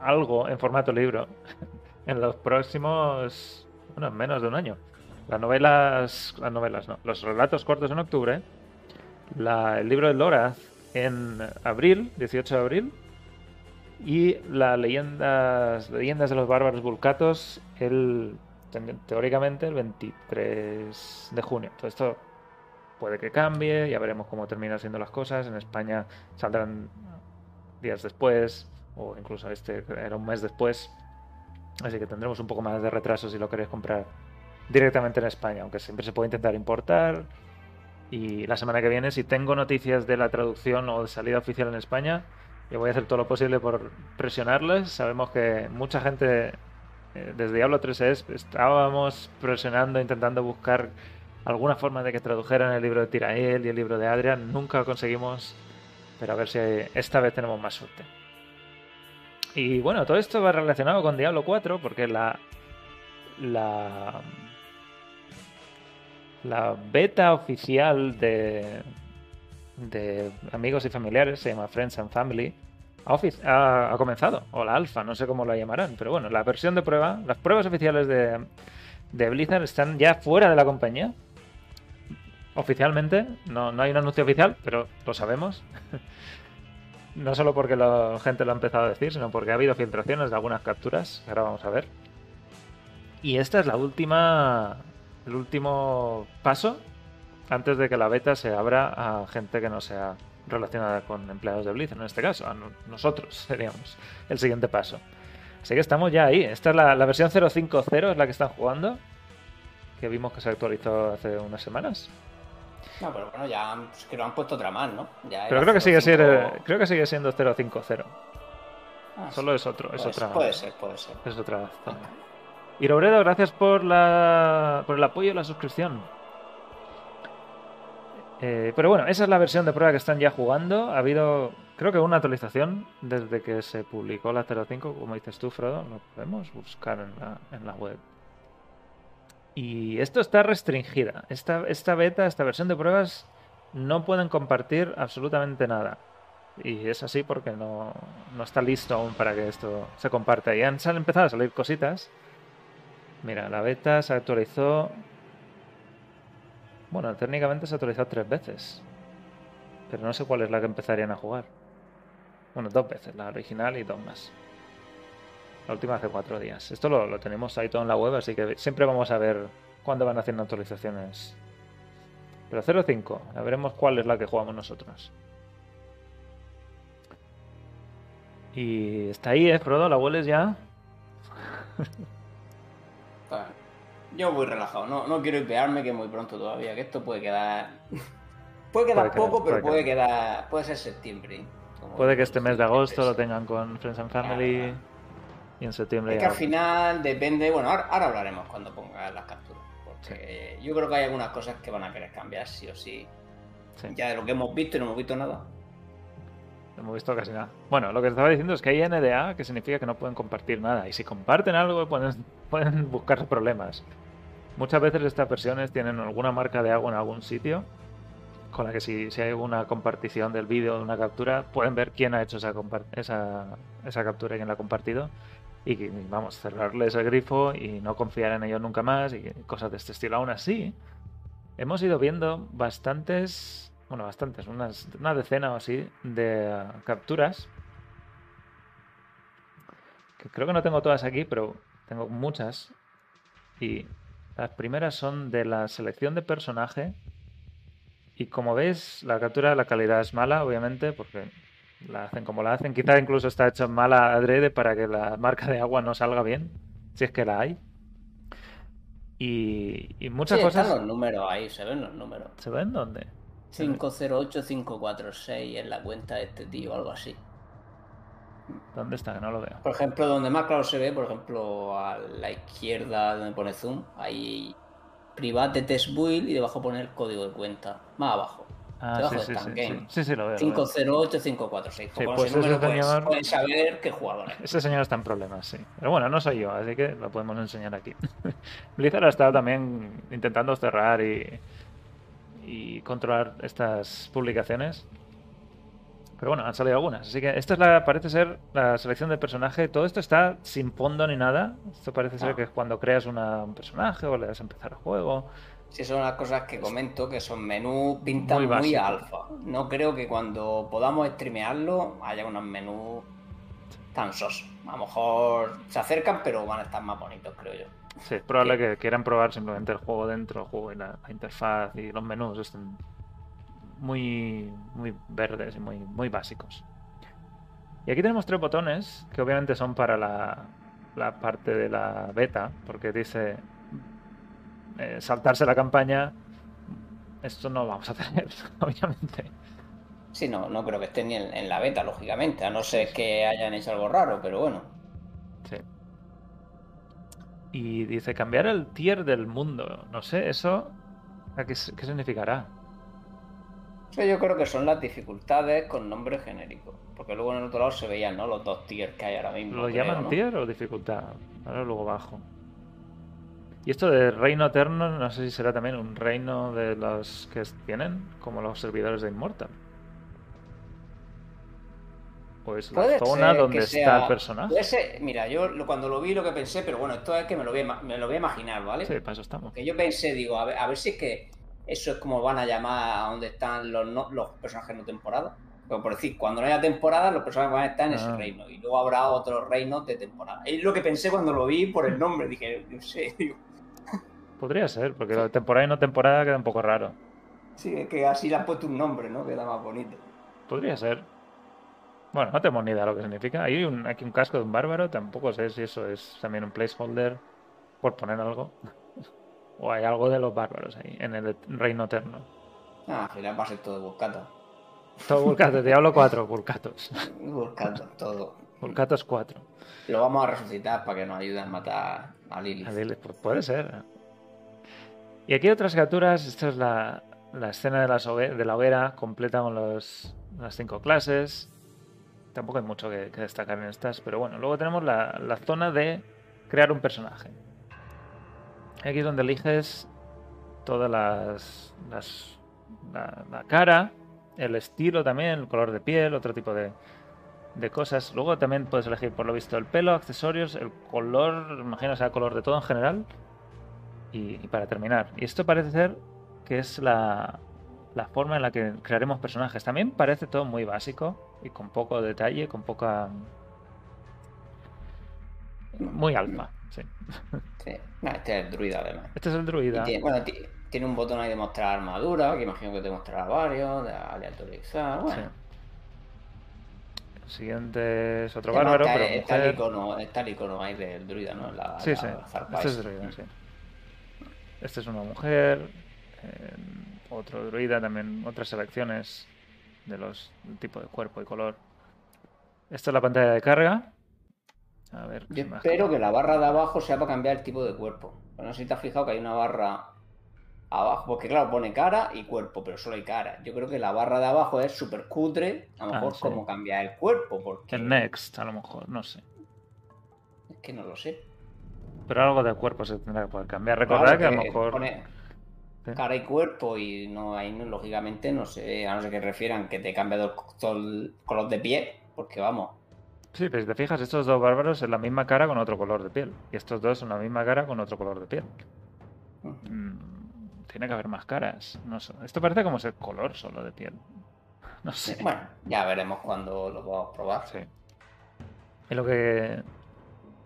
algo en formato libro en los próximos, bueno, en menos de un año. Las novelas, las novelas no, los relatos cortos en octubre, el libro de Loraz en abril, 18 de abril, y las leyendas, leyendas de los bárbaros vulcatos el, teóricamente el 23 de junio. Todo esto puede que cambie, ya veremos cómo terminan siendo las cosas. En España saldrán días después, o incluso este era un mes después. Así que tendremos un poco más de retraso si lo queréis comprar directamente en España, aunque siempre se puede intentar importar. Y la semana que viene, si tengo noticias de la traducción o de salida oficial en España, yo voy a hacer todo lo posible por presionarles. Sabemos que mucha gente eh, desde Diablo 3S estábamos presionando, intentando buscar alguna forma de que tradujeran el libro de Tirael y el libro de Adrian. Nunca lo conseguimos, pero a ver si esta vez tenemos más suerte. Y bueno, todo esto va relacionado con Diablo 4 porque la. La. La beta oficial de. de amigos y familiares, se llama Friends and Family, ha, ha, comenzado. O la alfa, no sé cómo la llamarán. Pero bueno, la versión de prueba, las pruebas oficiales de, de Blizzard están ya fuera de la compañía. Oficialmente, no, no hay un anuncio oficial, pero lo sabemos. No solo porque la gente lo ha empezado a decir, sino porque ha habido filtraciones de algunas capturas, ahora vamos a ver. Y esta es la última. El último paso antes de que la beta se abra a gente que no sea relacionada con empleados de Blizzard, en este caso, a nosotros seríamos el siguiente paso. Así que estamos ya ahí. Esta es la, la versión 050, es la que están jugando, que vimos que se actualizó hace unas semanas. No, pero bueno, ya pues, que lo han puesto otra más, ¿no? pero creo que, sigue siendo, creo que sigue siendo 050. Ah, Solo es otro, es otra. Puede ser, puede ser. Es otra zona. Y Robredo, gracias por la por el apoyo y la suscripción. Eh, pero bueno, esa es la versión de prueba que están ya jugando. Ha habido, creo que una actualización desde que se publicó la 05, como dices tú, Frodo. Lo podemos buscar en la, en la web. Y esto está restringida. Esta, esta beta, esta versión de pruebas, no pueden compartir absolutamente nada. y es así porque no, no está listo aún para que esto se comparta. Y han sal- empezado a salir cositas. Mira, la beta se actualizó. Bueno, técnicamente se ha actualizado tres veces. Pero no sé cuál es la que empezarían a jugar. Bueno, dos veces, la original y dos más. La última hace cuatro días. Esto lo, lo tenemos ahí todo en la web, así que siempre vamos a ver cuándo van haciendo actualizaciones. Pero 0.5, a veremos cuál es la que jugamos nosotros. Y está ahí, ¿eh, Frodo? ¿La hueles ya? Pues, Yo voy relajado, no, no quiero hipearme que muy pronto todavía, que esto puede quedar. Puede quedar Puede quedar, poco, pero puede puede quedar. Puede ser septiembre. como Puede que este mes de agosto lo tengan con Friends and Family y en septiembre Es que al final depende, bueno, ahora, ahora hablaremos cuando ponga las capturas. Porque yo creo que hay algunas cosas que van a querer cambiar sí o sí. Sí, Ya de lo que hemos visto y no hemos visto nada. no hemos visto casi nada. Bueno, lo que estaba diciendo es que hay NDA, que significa que no pueden compartir nada. Y si comparten algo, pueden, pueden buscar problemas. Muchas veces estas versiones tienen alguna marca de agua en algún sitio, con la que si, si hay una compartición del vídeo de una captura, pueden ver quién ha hecho esa, esa, esa captura y quién la ha compartido. Y, y vamos, cerrarles el grifo y no confiar en ellos nunca más y cosas de este estilo. Aún así, hemos ido viendo bastantes, bueno, bastantes, unas, una decena o así de capturas. Que creo que no tengo todas aquí, pero tengo muchas. Y las primeras son de la selección de personaje. Y como veis, la captura, la calidad es mala, obviamente, porque la hacen como la hacen. Quizá incluso está hecha mala adrede para que la marca de agua no salga bien, si es que la hay. Y, y muchas sí, cosas. están los números ahí, se ven los números. ¿Se ven dónde? 508546 es la cuenta de este tío, algo así. ¿Dónde está? Que no lo veo. Por ejemplo, donde más claro se ve, por ejemplo, a la izquierda donde pone zoom, hay private test build y debajo pone el código de cuenta. Más abajo. Ah, sí, sí, sí, game. sí. Sí, sí, lo veo. lo veo. 508546. Sí, con pues ese número señor- puedes saber qué jugador es. Ese señor está en problemas, sí. Pero bueno, no soy yo, así que lo podemos enseñar aquí. Blizzard ha estado también intentando cerrar y, y controlar estas publicaciones. Pero bueno, han salido algunas. Así que esta es la, parece ser la selección de personaje. Todo esto está sin fondo ni nada. Esto parece ser Ah. que es cuando creas una- un personaje o le das a empezar el juego. Si son las cosas que comento, que son menús pintan Muy alfa. No creo que cuando podamos streamearlo haya unos menús tan sosos. A lo mejor se acercan, pero van a estar más bonitos, creo yo. Sí, es probable que quieran probar simplemente el juego dentro, el juego y la, la interfaz y los menús estén muy, muy verdes y muy, muy básicos. Y aquí tenemos tres botones que obviamente son para la, la parte de la beta, porque dice eh, saltarse la campaña. Esto no lo vamos a tener, obviamente. Sí, no, no creo que estén ni en, en la beta, lógicamente, a no ser que hayan hecho algo raro, pero bueno. Sí. Y dice cambiar el tier del mundo. No sé, eso. ¿a qué, qué significará? Yo creo que son las dificultades con nombre genérico. Porque luego en el otro lado se veían, ¿no? Los dos tiers que hay ahora mismo. ¿Lo creo, llaman ¿no? tier o dificultad? Ahora luego bajo. Y esto de reino eterno, no sé si será también un reino de los que tienen, como los servidores de Immortal. O es la zona donde que está sea- el personaje. mira, yo cuando lo vi lo que pensé, pero bueno, esto es que me lo voy a, ima- me lo voy a imaginar, ¿vale? Sí, para eso estamos. Que yo pensé, digo, a ver, a ver si es que eso es como van a llamar a donde están los, no- los personajes no temporada. Pero por decir, cuando no haya temporada, los personajes van a estar en ese Ah. reino. Y luego habrá otros reinos de temporada. Es lo que pensé cuando lo vi por el nombre. Dije, no sé, digo, Podría ser, porque lo de temporada y no temporada queda un poco raro. sí, es que así le han puesto un nombre, ¿no? Queda más bonito. Podría ser. Bueno, no tenemos ni idea de lo que significa. Hay un, aquí un casco de un bárbaro, tampoco sé si eso es también un placeholder por poner algo. o hay algo de los bárbaros ahí, en el reino eterno. Ah, al final va a ser todo Vulcato. Todo Vulcatos, Diablo 4, Vulcatos. Vulcato, todo. Vulcatos 4. Lo vamos a resucitar para que nos ayude a matar a Lilith. A Lilith, pues puede ser. Y aquí otras capturas. Esta es la, la escena de, la hoguera completa con los, las cinco clases. Tampoco hay mucho que, destacar en estas, pero bueno. Luego tenemos la, la zona de crear un personaje. Aquí es donde eliges todas las. las- la, la cara, el estilo también, el color de piel, otro tipo de, de cosas. Luego también puedes elegir, por lo visto, el pelo, accesorios, el color, imagino sea el color de todo en general. Y, y para terminar, y esto parece ser que es la, la forma en la que crearemos personajes. También parece todo muy básico y con poco detalle, con poca... Muy alfa, sí. Sí. No, este es el druida además. Este es el druida. tiene, bueno, ti- tiene un botón ahí de mostrar armadura, que imagino que te mostrará varios, de aleatorizar. Bueno, Sí. El siguiente es otro Además, bárbaro, está, pero está el icono, está el icono ahí del druida, ¿no? La, Sí, la sí. zarpa Este es druida, sí. Este es una mujer. eh, otro druida, también otras selecciones de los del tipo de cuerpo y color. Esta es la pantalla de carga. A ver. Yo espero que la barra de abajo sea para cambiar el tipo de cuerpo. Pero no sé si te has fijado que hay una barra abajo, porque claro, pone cara y cuerpo, pero solo hay cara. Yo creo que la barra de abajo es súper cutre, a lo Ah, mejor sí. como cambiar el cuerpo, porque El next, a lo mejor, no sé. es que no lo sé. Pero algo del cuerpo se tendrá que poder cambiar. Claro, Recordad que a lo mejor. pone cara y cuerpo y no hay, no, lógicamente, no sé, a no ser que refieran que te cambie todo el- color de piel, porque vamos, Sí, pero si te fijas, estos dos bárbaros es la misma cara con otro color de piel. Y estos dos son la misma cara con otro color de piel. Mm, tiene que haber más caras. No sé. Esto parece como ser color solo de piel. No sé. bueno, ya veremos cuando lo podamos probar. Sí. Y lo que.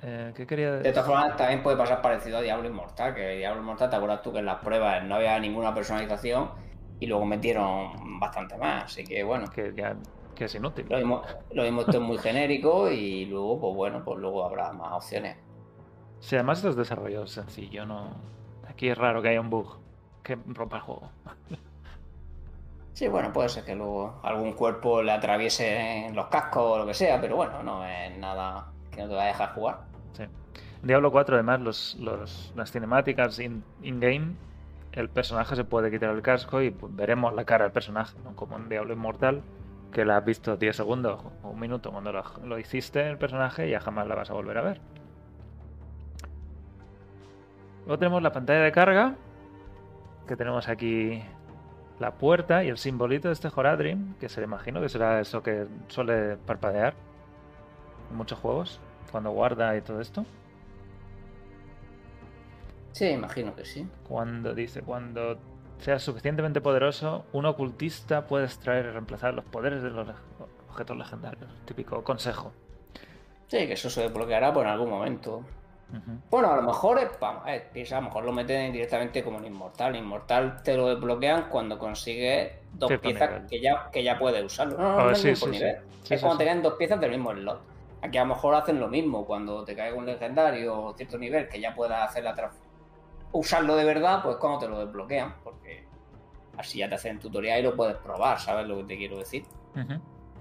Eh, ¿Qué quería De decir? todas formas, también puede pasar parecido a Diablo Inmortal, que Diablo Inmortal, ¿te acuerdas tú que en las pruebas no había ninguna personalización y luego metieron bastante más? Así que bueno, Que ya que es inútil. lo mismo, lo mismo esto es muy genérico y luego, pues bueno, pues luego habrá más opciones. Sí, además esto es desarrollo sencillo, no. Aquí es raro que haya un bug que rompa el juego. Sí, bueno, puede ser que luego algún cuerpo le atraviese los cascos o lo que sea, pero bueno, no es nada que no te va a dejar jugar. Sí. Diablo 4, además, los, las cinemáticas in- in-game, el personaje se puede quitar el casco y pues, veremos la cara del personaje, ¿no? como en Diablo Inmortal, que la has visto 10 segundos o un minuto cuando lo, lo hiciste el personaje y ya jamás la vas a volver a ver. Luego tenemos la pantalla de carga, que tenemos aquí la puerta y el simbolito de este Horadrim, que se le imagino que será eso que suele parpadear en muchos juegos, cuando guarda y todo esto. Sí, imagino que sí. Cuando dice, cuando seas suficientemente poderoso, un ocultista puede extraer y reemplazar los poderes de los objetos legendarios. Típico consejo. Sí, que eso se desbloqueará por en algún momento. Bueno, a lo mejor es, eh, piensa, a lo mejor lo meten directamente como en Inmortal. Inmortal te lo desbloquean cuando consigues dos Cierto piezas nivel. que ya, que ya puedes usarlo. No, no, Ah, no es sí, sí, es cuando te caen dos piezas del mismo slot. Aquí a lo mejor hacen lo mismo. Cuando te caiga un legendario o cierto nivel que ya puedas hacer la usarlo de verdad, pues cuando te lo desbloquean. Porque así ya te hacen tutorial y lo puedes probar, ¿sabes lo que te quiero decir?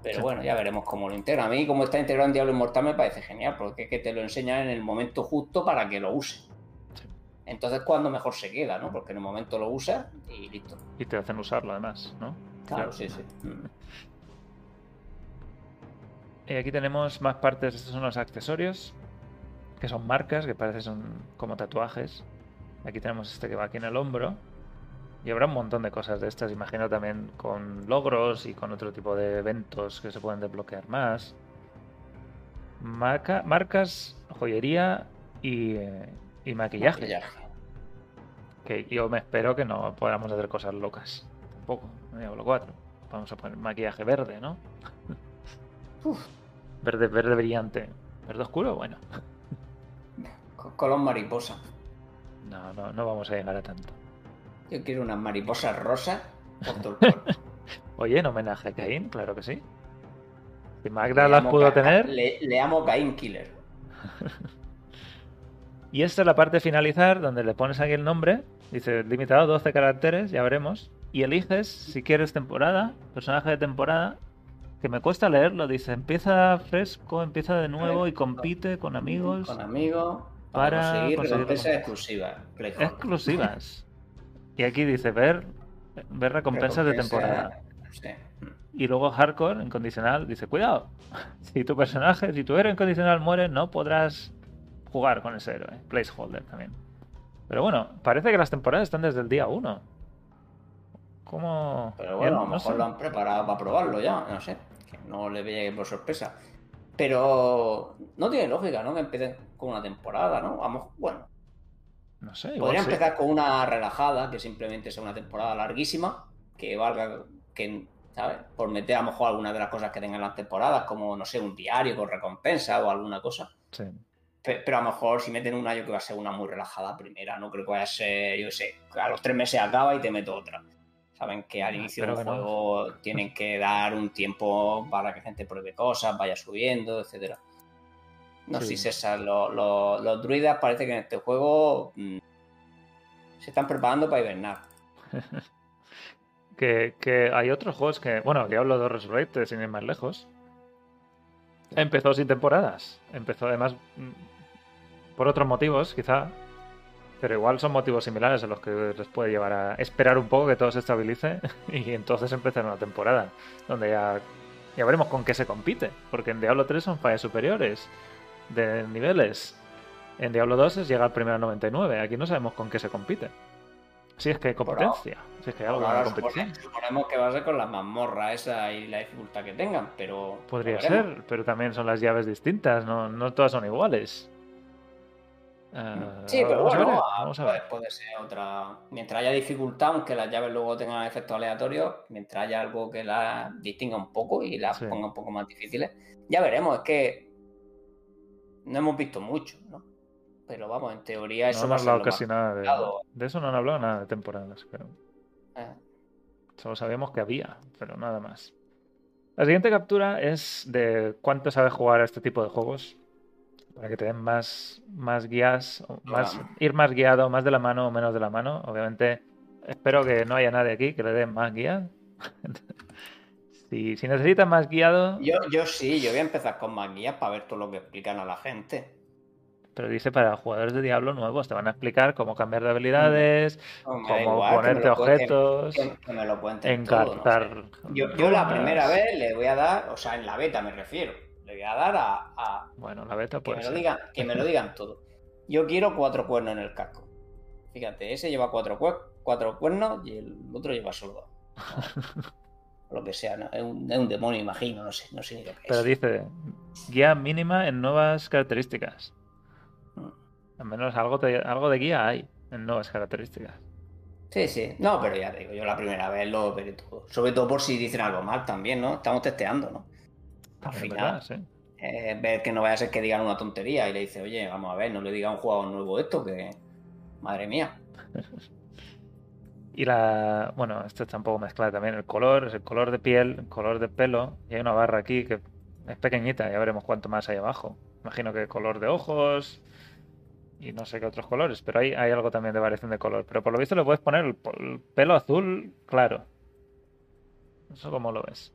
Pero bueno, ya veremos cómo lo integra. A mí, como está integrado en Diablo Inmortal, me parece genial, porque es que te lo enseñan en el momento justo para que lo uses. Sí. Entonces, cuando mejor se queda, ¿no? Porque en un momento lo usas y listo. Y te hacen usarlo además, ¿no? Claro, sí, sí. Mm. Y aquí tenemos más partes, estos son los accesorios, que son marcas, que parece son como tatuajes. Aquí tenemos este que va aquí en el hombro. Y habrá un montón de cosas de estas, imagino también con logros y con otro tipo de eventos que se pueden desbloquear más. Marca- marcas, joyería y, eh, y maquillaje. Maquillaje. Que yo me espero que no podamos hacer cosas locas. Tampoco, en Diablo 4. Vamos a poner maquillaje verde, ¿no? Verde, verde brillante. ¿Verde oscuro? Bueno. Color mariposa. No, no, no vamos a llegar a tanto. Yo quiero unas mariposas rosas por. Oye, en homenaje a Caín, claro que sí. Si Magda las pudo tener. Le, le amo Cain Killer. Y esta es la parte finalizar, donde le pones aquí el nombre. Dice limitado 12 caracteres, ya veremos. Y eliges si quieres temporada, personaje de temporada. Que me cuesta leerlo, dice empieza fresco, empieza de nuevo y compite con amigos Con amigos. para Para conseguir conseguir recompensas recompensa. exclusivas. Exclusivas. Y aquí dice ver, ver recompensas de temporada. Sí. Y luego hardcore, incondicional, dice, cuidado, si tu personaje, si tu héroe incondicional muere, no podrás jugar con ese héroe. Placeholder también. Pero bueno, parece que las temporadas están desde el día 1. ¿Cómo? Pero bueno, a lo mejor sé. lo han preparado para probarlo ya, no sé. No le llegue por sorpresa. Pero no tiene lógica, ¿no? Que empiecen con una temporada, ¿no? Vamos, bueno, No sé, podría sí. empezar con una relajada, que simplemente sea una temporada larguísima, que valga, que, ¿sabes? Por meter a lo mejor algunas de las cosas que tengan las temporadas, como, no sé, un diario con recompensa o alguna cosa. Sí. Pe- Pero a lo mejor si meten una, yo creo que va a ser una muy relajada primera, no creo que vaya a ser, yo qué sé, a los tres meses acaba y te meto otra. Saben que al Ah, inicio del no. juego tienen que dar un tiempo para que gente pruebe cosas, vaya subiendo, etcétera. No Sí. sé si César, lo- lo- los druidas parece que en este juego mm, se están preparando para hibernar. Que, que hay otros juegos que. Bueno, Diablo 2 Resurrected, sin ir más lejos. Empezó sin temporadas. Empezó además. mm, Por otros motivos, quizá. Pero igual son motivos similares a los que les puede llevar a esperar un poco que todo se estabilice y entonces empezar una temporada. Donde ya. Ya veremos con qué se compite. Porque en Diablo 3 son fallas superiores de niveles. En Diablo 2 es llegar primero al 99. Aquí no sabemos con qué se compite. Si es que hay competencia. Si es que hay algo de competición. supone- suponemos que va a ser con las mazmorras esa y la dificultad que tengan, pero... Podría ser, pero también son las llaves distintas, no, no todas son iguales. Eh, Sí, pero vamos a bueno, ver, ah, vamos a puede, ver. puede ser otra. Mientras haya dificultad, aunque las llaves luego tengan efectos aleatorios, mientras haya algo que las distinga un poco y las Sí. ponga un poco más difíciles, ya veremos. Es que no hemos visto mucho, ¿no? Pero vamos, en teoría eso No han va a ser hablado casi nada de, de eso, no han hablado nada de temporadas, pero Eh, solo sabíamos que había, pero nada más. La siguiente captura es de cuánto sabes jugar a este tipo de juegos. Para que te den más, más guías, más, ir más guiado, más de la mano o menos de la mano. Obviamente, espero que no haya nadie aquí que le dé más guías. si, si necesitas más guiado, Yo, yo sí, yo voy a empezar con más guías para ver todo lo que explican a la gente. pero dice para jugadores de Diablo nuevos, te van a explicar cómo cambiar de habilidades, No, me da cómo igual, ponerte objetos, que- que me lo cuenten todo, no sé. encartar. Yo, yo la primera vez le voy a dar, o sea, en la beta me refiero, le voy a dar a, a- Bueno, la beta que, puede me lo digan, que me lo digan todo. Yo quiero cuatro cuernos en el casco. Fíjate, ese lleva cuatro, cuatro cuernos y el otro lleva solo dos. Lo que sea, ¿no? es, un, es un demonio, imagino, no sé, no sé ni lo que Pero es. dice, guía mínima en nuevas características. Mm. Al menos algo, te- algo de guía hay en nuevas características. Sí, sí, no, pero ya te digo, yo la primera vez lo veré todo. Sobre todo por si dicen algo mal también, ¿no? Estamos testeando, ¿no? Al final, ¿verdad? Sí. eh, ver que no vaya a ser que digan una tontería y le dice, oye, vamos a ver, no le diga a un jugador nuevo esto, que madre mía. Y la. Bueno, esto está un poco mezclado también. El color, es el color de piel, el color de pelo. Y hay una barra aquí que es pequeñita, ya veremos cuánto más hay abajo. Imagino que color de ojos y no sé qué otros colores, pero hay, hay algo también de variación de color. Pero por lo visto le puedes poner el, po- el pelo azul claro. ¿Eso cómo lo ves?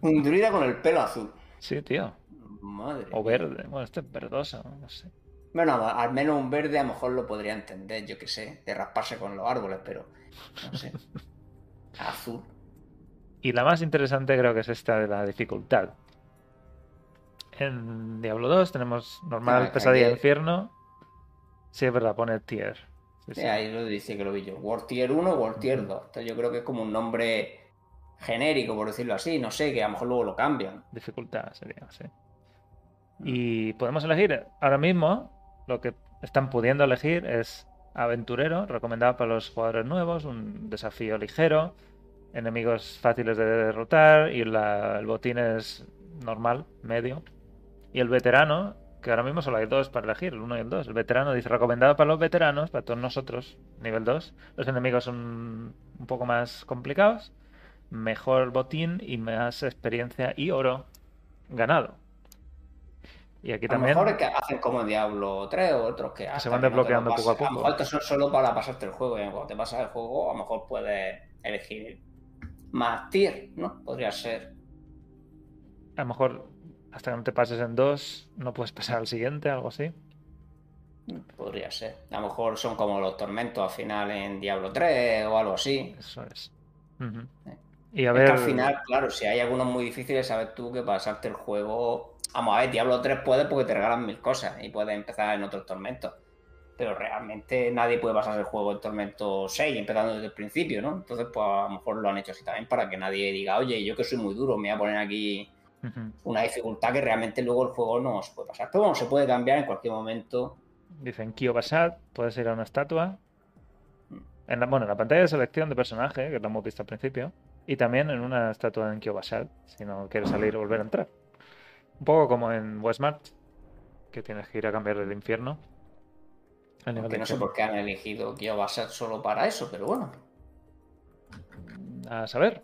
Un druida con el pelo azul. Sí, tío. Madre. O verde. Bueno, este es verdoso, no sé. Bueno, al menos un verde a lo mejor lo podría entender, yo qué sé, de rasparse con los árboles, pero no sé. Azul. Y la más interesante creo que es esta de la dificultad. En Diablo 2 tenemos normal, Ah, pesadilla, aquí- infierno. Sí, es verdad, pone tier. Sí, Sí, sí. ahí lo dice que lo vi yo. World Tier 1, World Tier 2. Entonces yo creo que es como un nombre genérico, por decirlo así. No sé, que a lo mejor luego lo cambian. Dificultad sería, sí. Mm. Y podemos elegir, ahora mismo, lo que están pudiendo elegir es aventurero, recomendado para los jugadores nuevos, un desafío ligero, enemigos fáciles de derrotar y la- el botín es normal, medio. Y el veterano, que ahora mismo solo hay dos para elegir, el 1 y el 2. El veterano dice recomendado para los veteranos, para todos nosotros, nivel 2. Los enemigos son un poco más complicados, mejor botín y más experiencia y oro ganado. Y aquí A lo también mejor es que hacen como en Diablo 3 o otros que hasta van no lo desbloqueando poco a pases- A lo poco. mejor son solo para pasarte el juego. Y cuando te pasas el juego, a lo mejor puedes elegir más tier, ¿no? Podría ser. a lo mejor hasta que no te pases en dos no puedes pasar al siguiente, algo así. Podría ser. A lo mejor son como los tormentos al final en Diablo 3 o algo así. Eso es. Eh. Y a Es ver, que al final, claro, si hay algunos muy difíciles, sabes tú que pasarte el juego. Vamos a ver, Diablo 3 puedes porque te regalan mil cosas y puedes empezar en otros tormentos. pero realmente nadie puede pasarse el juego en Tormento 6 empezando desde el principio, ¿no? Entonces, pues a lo mejor lo han hecho así también para que nadie diga, oye, yo que soy muy duro, me voy a poner aquí una dificultad que realmente luego el juego no se puede pasar. Pero bueno, se puede cambiar en cualquier momento. Dicen Kyo Basad, puedes ir a una estatua. En la, bueno, en la pantalla de selección de personaje, que lo hemos visto al principio. Y también en una estatua en Kyo Basad, si no quieres salir o volver a entrar. Un poco como en Westmart, que tienes que ir a cambiar el infierno. El nivel Que de no sé por qué han elegido a ser solo para eso, pero bueno. A saber.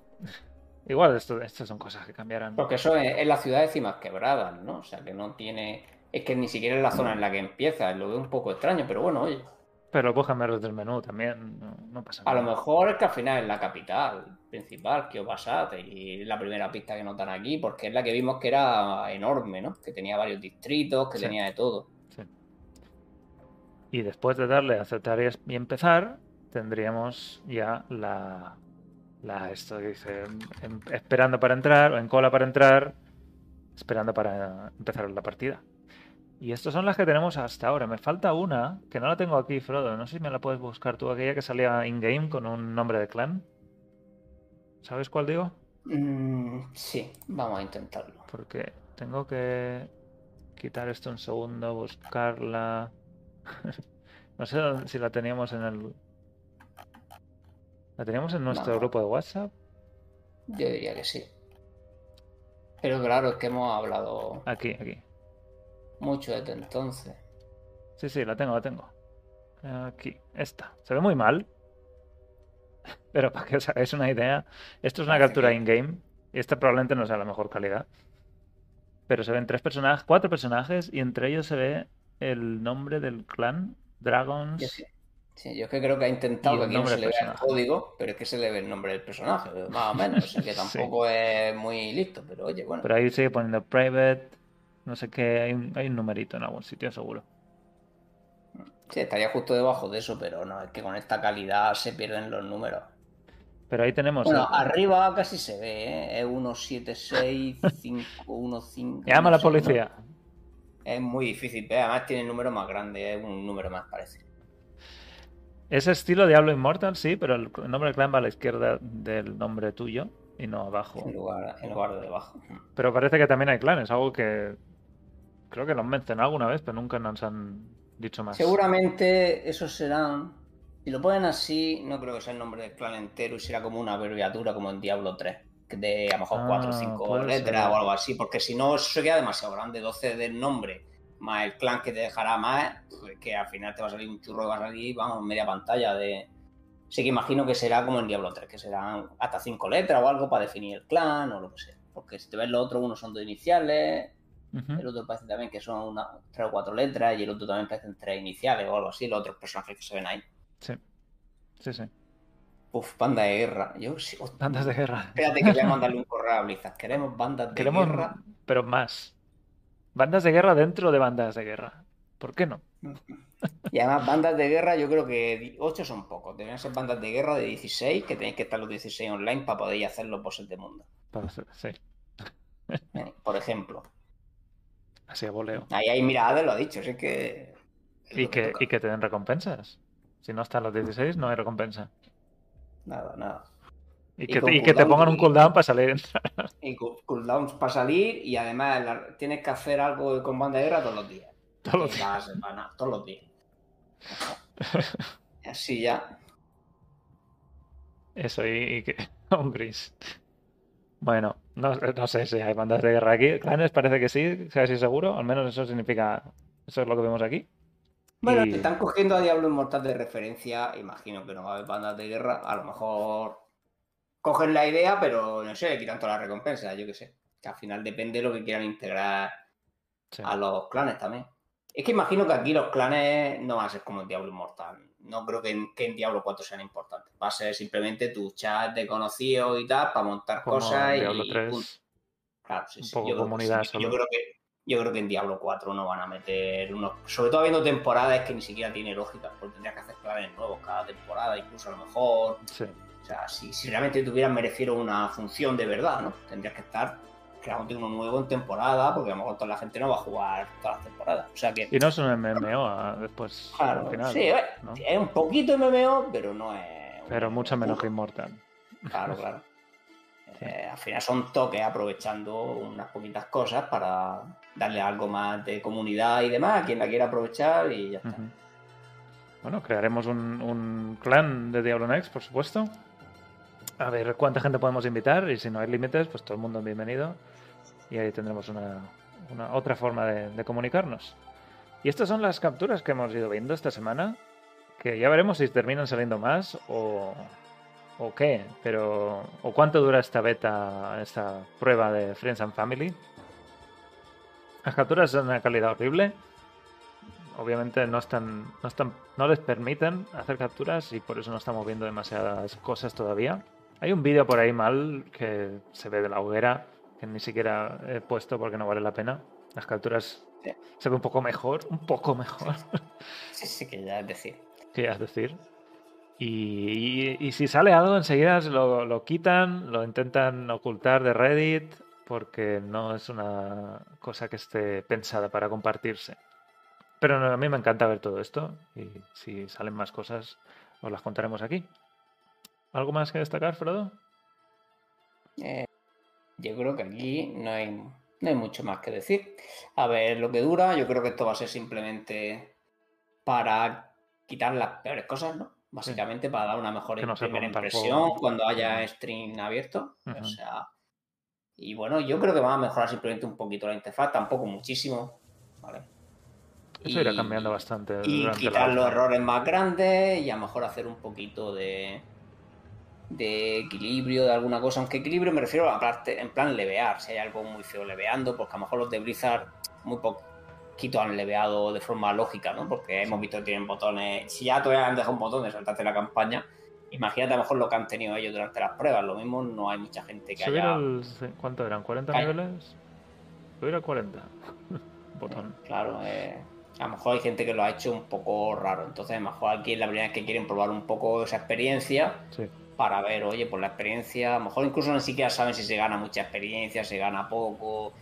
Igual, esto, estas son cosas que cambiarán. Porque eso es, es la ciudad de cimas quebradas, ¿no? O sea, que no tiene... Es que ni siquiera es la zona en la que empieza, lo veo un poco extraño, pero bueno, oye. Pero puedes cambiarlos del menú también, no, no pasa A nada. lo mejor es que al final es la capital principal, Kiobasat, y es la primera pista que notan aquí, porque es la que vimos que era enorme, ¿no? Que tenía varios distritos, que Sí. tenía de todo. Sí. Y después de darle a aceptar y y empezar, tendríamos ya la, la esto que dice em- esperando para entrar o en cola para entrar, esperando para empezar la partida. Y estas son las que tenemos hasta ahora. Me falta una que no la tengo aquí, Frodo. No sé si me la puedes buscar tú, aquella que salía in-game con un nombre de clan. ¿Sabes cuál digo? Mm, sí, vamos a intentarlo. Porque tengo que quitar esto un segundo, buscarla. No sé si la teníamos en el. ¿La teníamos en nuestro Vamos. grupo de WhatsApp? Yo diría que sí. Pero claro, es que hemos hablado Aquí, aquí. mucho desde entonces. Sí, sí, la tengo, la tengo. Aquí, esta. Se ve muy mal. Pero para que os hagáis una idea, esto es una captura in-game. Y esta probablemente no sea la mejor calidad. Pero se ven tres personajes, cuatro personajes, y entre ellos se ve el nombre del clan, Dragons. Yo sí. Sí, yo es que creo que ha intentado que aquí no se le vea el código, pero es que se le ve el nombre del personaje, más o menos. O sea que Sí. tampoco es muy listo, pero oye, bueno. Pero ahí sigue poniendo private, no sé qué, hay un, hay un numerito en algún sitio seguro. Sí, estaría justo debajo de eso, pero no, es que con esta calidad se pierden los números. Pero ahí tenemos. Bueno, el- arriba casi se ve, ¿eh? Es 176-515. Llama a la policía. Es muy difícil, pero además tiene el número más grande, es un número más parece. Ese estilo Diablo Immortal, sí, pero el nombre del clan va a la izquierda del nombre tuyo y no abajo. En lugar, en lugar de debajo. Pero parece que también hay clanes, algo que creo que lo han mencionado alguna vez, pero nunca nos han dicho más. Seguramente esos serán. Si lo ponen así, no creo que sea el nombre del clan entero y será como una abreviatura como en Diablo 3. que De a lo mejor Ah, 4 o 5 puede letras ser. o algo así. Porque si no, eso queda demasiado grande. 12 del nombre más el clan que te dejará más. pues que al final te va a salir un churro, va a salir, vamos, media pantalla de. Sí que imagino que será como en Diablo 3, que serán hasta 5 letras o algo para definir el clan o lo que sea. Porque si te ves los otros, unos son dos iniciales, El otro parece también que son una, tres o cuatro letras y el otro también parecen tres iniciales o algo así, los otros personajes que se ven ahí. Sí, sí, sí. Uf, banda de guerra. Yo sí. Bandas de guerra. Espérate que voy a mandarle un correo a Blizzard. Queremos bandas de Queremos, guerra. pero más. Bandas de guerra dentro de bandas de guerra. ¿Por qué no? Y además, bandas de guerra, yo creo que 8 son pocos. Deberían ser bandas de guerra de 16, que tenéis que estar los 16 online para poder hacer los bosses de mundo. Sí, ¿eh? Por ejemplo. Así a voleo. Ahí hay miradas, lo ha dicho. Es que. Y que, y que te den recompensas. Si no están los 16, no hay recompensa. Nada, nada. Y Y que, te, y que te pongan un y- cooldown para salir. Y cool- cooldowns para salir y además la- tienes que hacer algo con banda de guerra todos los días. Todos los Cada semana, todos los días. Así ya. Eso, y, y que. Un gris. Bueno, no, no sé si hay bandas de guerra aquí. Clanes parece que sí, casi seguro. Al menos eso significa. Eso es lo que vemos aquí. Bueno, Y- te están cogiendo a Diablo Inmortal de referencia. Imagino que no va a haber bandas de guerra. A lo mejor cogen la idea, pero no sé, quitan todas las recompensas, yo qué sé. Que al final depende de lo que quieran integrar Sí. a los clanes también. Es que imagino que aquí los clanes no van a ser como en Diablo Inmortal. No creo que en, que en Diablo 4 sean importantes. Va a ser simplemente tu chat de conocidos y tal para montar Como cosas en Diablo y 3. punto. Claro, sí, un sí, poco yo creo que comunidad sí. solo. Yo creo que yo creo que en Diablo 4 no van a meter unos. Sobre todo habiendo temporadas que ni siquiera tiene lógica, porque tendrías que hacer clanes nuevos cada temporada, incluso a lo mejor. Sí. O sea, si, si realmente tuvieran, me refiero a una función de verdad, ¿no? Tendrías que estar creándote uno nuevo en temporada, porque a lo mejor toda la gente no va a jugar todas las temporadas. O sea que. Y no es un MMO ah, después. Claro, al final, sí, eh, ¿no? es un poquito MMO, pero no es. Pero mucho menos que Immortal. Claro, claro. Eh, al final son toques aprovechando unas poquitas cosas para darle algo más de comunidad y demás a quien la quiera aprovechar y ya está. Bueno, crearemos un, un clan de Diablo Next, por supuesto. A ver cuánta gente podemos invitar y si no hay límites, pues todo el mundo es bienvenido. Y ahí tendremos una, una otra forma de, comunicarnos. Y estas son las capturas que hemos ido viendo esta semana. Que ya veremos si terminan saliendo más o, o qué. Pero. o cuánto dura esta beta, esta prueba de Friends and Family. Las capturas son de una calidad horrible obviamente no están, no están, no les permiten hacer capturas y por eso no estamos viendo demasiadas cosas todavía. Hay un vídeo por ahí mal que se ve de la hoguera que ni siquiera he puesto porque no vale la pena. Las capturas Sí. se ve un poco mejor, un poco mejor, Sí, sí, que ya es decir. querías decir. Y, y- y si sale algo enseguida se lo, lo quitan, lo intentan ocultar de Reddit porque no es una cosa que esté pensada para compartirse. Pero a mí me encanta ver todo esto y si salen más cosas os las contaremos aquí. ¿Algo más que destacar, Frodo? Eh, yo creo que aquí no hay, no hay mucho más que decir. A ver lo que dura. Yo creo que esto va a ser simplemente para quitar las peores cosas, ¿no? Básicamente para dar una mejor no primera impresión cuando haya stream abierto. O sea. Y bueno, yo creo que van a mejorar simplemente un poquito la interfaz, tampoco muchísimo. ¿Vale? Eso irá cambiando bastante. y quitar los errores más grandes y a lo mejor hacer un poquito de de equilibrio de alguna cosa, aunque equilibrio me refiero a parte, en plan levear, si hay algo muy feo leveando, porque a lo mejor los de Blizzard muy poquito han leveado de forma lógica, ¿no? Porque hemos visto que tienen botones, si ya todavía han dejado un botón de saltarte la campaña, imagínate a lo mejor lo que han tenido ellos durante las pruebas, lo mismo no hay mucha gente que haya... al- ¿Cuánto eran? ¿40 Ay. niveles? Subir a 40. Botón. Claro, eh, a lo mejor hay gente que lo ha hecho un poco raro. Entonces, a lo mejor aquí es la primera vez que quieren probar un poco esa experiencia Sí. Para ver, oye, pues la experiencia, a lo mejor incluso ni siquiera saben si se gana mucha experiencia, se gana poco,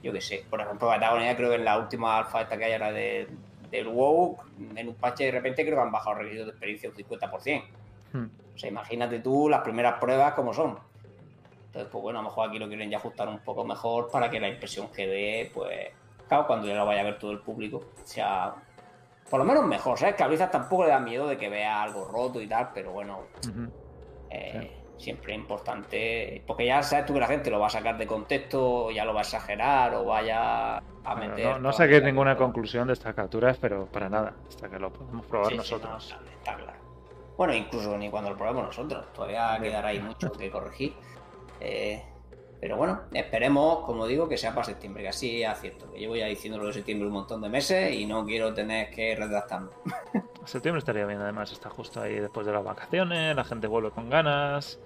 yo qué sé. Por ejemplo, Patagonia creo que en la última alfa esta que hay ahora de, del WoW, en un parche de repente creo que han bajado requisitos de experiencia un 50%. Hmm. O sea, imagínate tú las primeras pruebas como son. Entonces, pues bueno, a lo mejor aquí lo quieren ya ajustar un poco mejor para que la impresión que dé, pues, claro, cuando ya lo vaya a ver todo el público, sea por lo menos mejor, ¿sabes? Que a Blizzard tampoco le da miedo de que vea algo roto y tal, pero bueno. Eh, siempre es importante, porque ya sabes tú que la gente lo va a sacar de contexto, ya lo va a exagerar, o vaya a Bueno, meter... no, no toda saquéis ninguna conclusión de estas capturas, pero para nada, hasta que lo podamos probar Sí, sí, nosotros. no, está claro. Bueno, incluso ni cuando lo probemos nosotros, todavía quedará ahí mucho que corregir. Eh, pero bueno, esperemos, como digo, que sea para septiembre, que así es cierto. Que llevo ya diciéndolo de septiembre un montón de meses y no quiero tener que redactarme. Septiembre estaría bien, además está justo ahí después de las vacaciones, la gente vuelve con ganas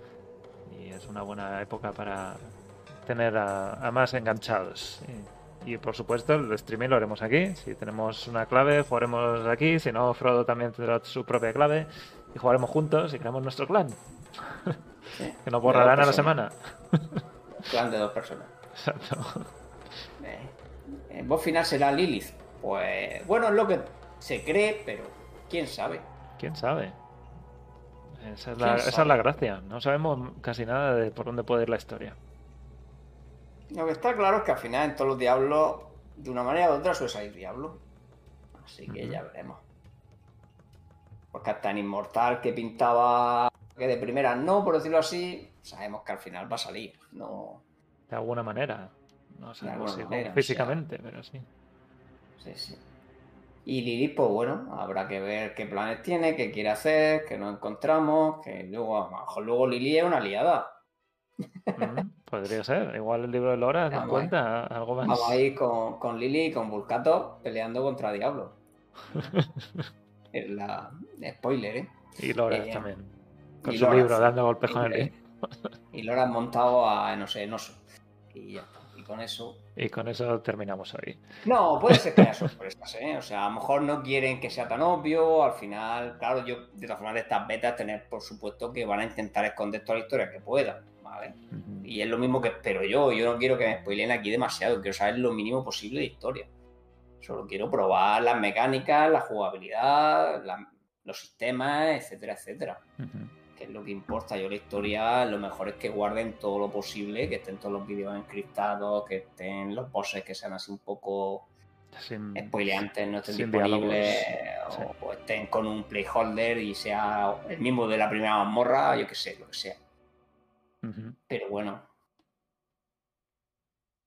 y es una buena época para tener a, a más enganchados. Y, y, por supuesto el streaming lo haremos aquí, si tenemos una clave jugaremos aquí, si no Frodo también tendrá su propia clave y jugaremos juntos y creamos nuestro clan, Sí. que nos borrarán a la personas. semana. Clan de dos personas. Exacto. Eh, ¿El boss final será Lilith? Pues bueno, es lo que se cree, pero quién sabe. ¿Quién sabe? Esa es, ¿Quién la, esa es sabe? la gracia, no sabemos casi nada de por dónde puede ir la historia. Lo que está claro es que al final en todos los diablos, de una manera u otra, suele salir diablo. Así que ya veremos. Porque hasta en Inmortal que pintaba que de primera no, por decirlo así, sabemos que al final va a salir. No. De alguna manera. No sabemos si o físicamente, pero sí. Sí, sí. Y Lilith, pues bueno, habrá que ver qué planes tiene, qué quiere hacer, qué no encontramos, que luego, a lo mejor luego Lili es una aliada. Mm, podría ser. Igual el libro de Lora nos cuenta algo más. Vamos a ir con, con Lili y con Vulcato peleando contra Diablo. es la spoiler, ¿eh? y Lora Eh, también. Con y su libro, dando golpes con el Y lo han montado a, no sé, en oso. Y ya está. Y con eso. Y con eso terminamos hoy. No, puede ser que haya sorpresas, ¿eh? O sea, a lo mejor no quieren que sea tan obvio. Al final, claro, yo, de todas formas, de estas betas, tener por supuesto que van a intentar esconder toda la historia que puedan, ¿vale? ¿vale? Ujú. Y es lo mismo que espero yo. Yo no quiero que me spoileen aquí demasiado. Quiero saber lo mínimo posible de historia. Solo quiero probar las mecánicas, la jugabilidad, la- los sistemas, etcétera, etcétera. Ujú. Que es lo que importa. Yo la historia, lo mejor es que guarden todo lo posible, que estén todos los vídeos encriptados, que estén los bosses que sean así un poco Sin- spoileantes, no estén disponibles, diálogos, o, sí. o estén con un playholder y sea el mismo de la primera mazmorra, yo qué sé, lo que sea. Pero bueno.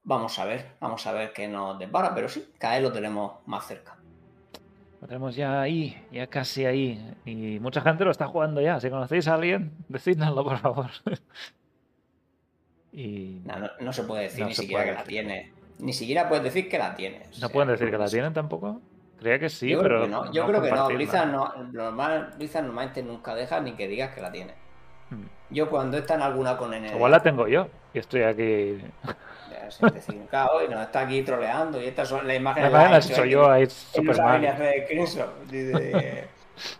Vamos a ver, vamos a ver qué nos depara, pero sí, cada vez lo tenemos más cerca. Lo tenemos ya ahí, ya casi ahí. Y mucha gente lo está jugando ya. Si conocéis a alguien, decídnoslo, por favor. y No, no- no se puede decir No ni siquiera que la tiene. Ni siquiera puedes decir que la tienes. o no sea, pueden decir que la tienen tampoco. Creía que sí, yo pero. creo que no. Yo creo que no. Blizzard, no, normal, Blizzard normalmente nunca deja ni que digas que la tiene. Mm. Yo cuando está en alguna con NDA, Igual la tengo yo. Y estoy aquí. Es decir, claro, y nos está aquí troleando y estas son las La imágenes. imagen la live, soy yo ahí que no super sabe ni mal. hacer screenshot. Dice,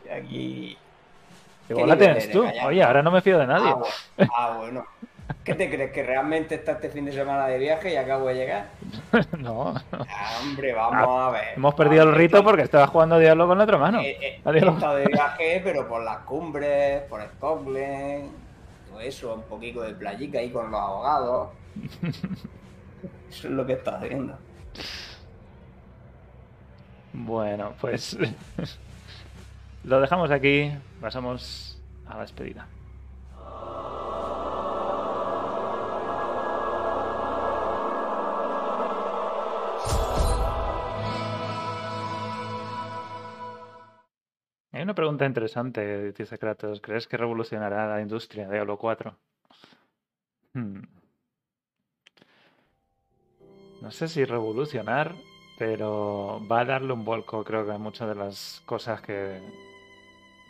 y aquí. Igual la tienes tú. callar? Oye, ahora no me fío de nadie. Ah, bueno. Ah, bueno. ¿Qué te crees? ¿Que realmente está este fin de semana de viaje y acabo de llegar? no. Ah, hombre, vamos a ver. Hemos perdido el rito que- porque estaba jugando Diablo con la otra mano. eh, eh, he estado de viaje, pero por las cumbres, por Scotland, todo eso, un poquito de playica ahí con los abogados. Eso es lo que estado haciendo. Bueno, pues. lo dejamos aquí. Pasamos a la despedida. Hay una pregunta interesante, dice Kratos. ¿Crees que revolucionará la industria de Diablo 4? Hmm. No sé si revolucionar, pero va a darle un vuelco, creo que a muchas de las cosas que,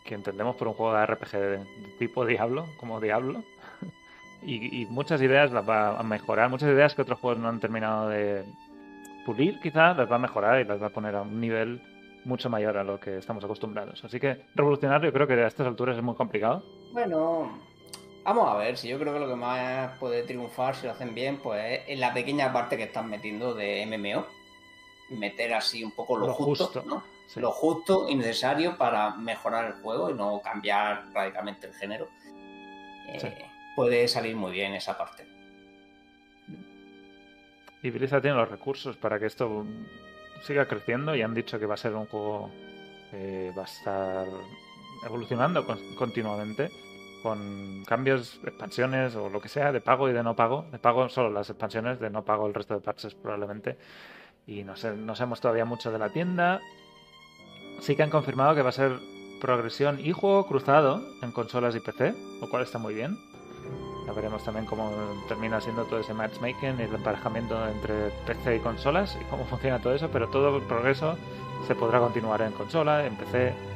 que entendemos por un juego de RPG de, tipo Diablo, como Diablo. Y, y muchas ideas las va a mejorar, muchas ideas que otros juegos no han terminado de pulir, quizás las va a mejorar y las va a poner a un nivel mucho mayor a lo que estamos acostumbrados. Así que revolucionar yo creo que a estas alturas es muy complicado. Bueno, vamos a ver, si yo creo que lo que más puede triunfar si lo hacen bien, pues es en la pequeña parte que están metiendo de MMO. Meter así un poco lo, Lo justo, justo, ¿no? Sí. Lo justo y necesario para mejorar el juego y no cambiar radicalmente el género. Eh, Sí. Puede salir muy bien esa parte. Y Blizzard tiene los recursos para que esto siga creciendo y han dicho que va a ser un juego que va a estar evolucionando con- continuamente con cambios, expansiones o lo que sea, de pago y de no pago. De pago solo las expansiones, de no pago el resto de parches probablemente. Y no sé, no sabemos todavía mucho de la tienda. Sí que han confirmado que va a ser progresión y juego cruzado en consolas y PC, lo cual está muy bien. Ya veremos también cómo termina siendo todo ese matchmaking y el emparejamiento entre PC y consolas y cómo funciona todo eso, pero todo el progreso se podrá continuar en consola, en PC,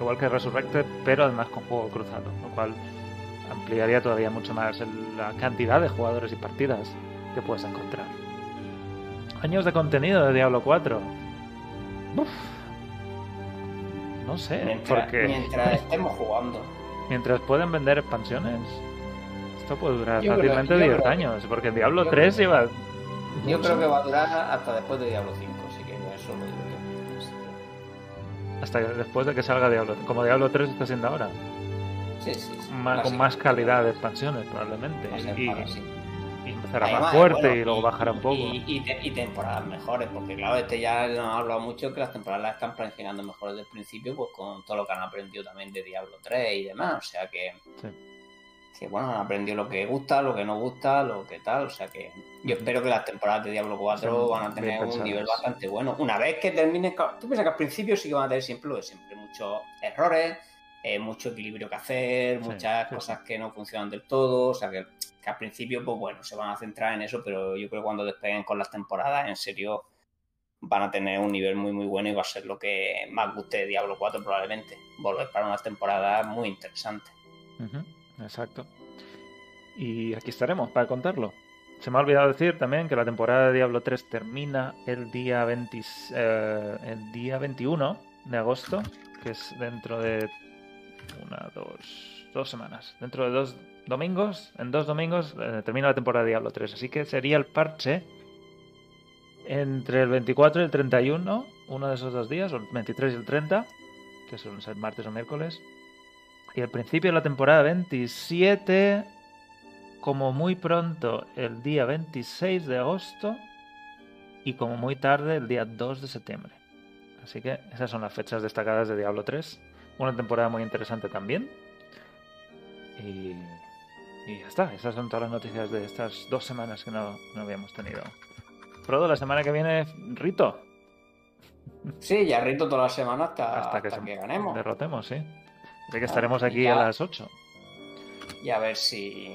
igual que Resurrected, pero además con juego cruzado, lo cual ampliaría todavía mucho más el- la cantidad de jugadores y partidas que puedes encontrar. Años de contenido de Diablo 4. Uf. No sé, Mientras, porque mientras estemos jugando. mientras pueden vender expansiones, esto puede durar Yo fácilmente 10 creo que- años, porque Diablo yo 3 lleva... Yo creo que va a durar hasta después de Diablo 5, Hasta que- después de que salga Diablo, como Diablo 3 está siendo ahora, Sí, sí, con más calidad de expansiones probablemente, y, para así. y empezará Además, más fuerte bueno, y luego bajará un poco. Y, y te- y temporadas mejores, porque claro, este ya nos ha hablado mucho que las temporadas las están planificando mejor desde el principio, pues con todo lo que han aprendido también de Diablo 3 y demás. O sea que, Sí. Que bueno, han aprendido lo que gusta, lo que no gusta, lo que tal. O sea que yo espero que las temporadas de Diablo 4 Son van a tener un nivel bastante bueno. Una vez que terminen, tú piensas que al principio sí que van a tener siempre lo de siempre, muchos errores. eh, mucho equilibrio que hacer, muchas sí, cosas que no funcionan del todo, o sea que que al principio, pues bueno, se van a centrar en eso, pero yo creo que cuando despeguen con las temporadas, en serio, van a tener un nivel muy, muy bueno y va a ser lo que más guste de Diablo 4 probablemente. Volver para unas temporadas muy interesantes. Exacto. Y aquí estaremos para contarlo. Se me ha olvidado decir también que la temporada de Diablo 3 termina el día, 20 eh, el día 21 de agosto, que es dentro de una, dos, dos semanas. Dentro de dos domingos, en dos domingos, eh, termina la temporada de Diablo 3. Así que sería el parche entre el 24 y el 31, uno de esos dos días, o el 23 y el 30, que suelen ser martes o miércoles. Y el principio de la temporada 27, como muy pronto, el día 26 de agosto, y como muy tarde, el día 2 de septiembre. Así que esas son las fechas destacadas de Diablo 3. Una temporada muy interesante también. Y, y ya está, esas son todas las noticias de estas dos semanas que no, no habíamos tenido. Frodo, la semana que viene, Rito. Sí, ya rito toda la semana hasta, Hasta que hasta se- que ganemos. Derrotemos, sí. Así que estaremos aquí ya- a las 8. Y a ver si,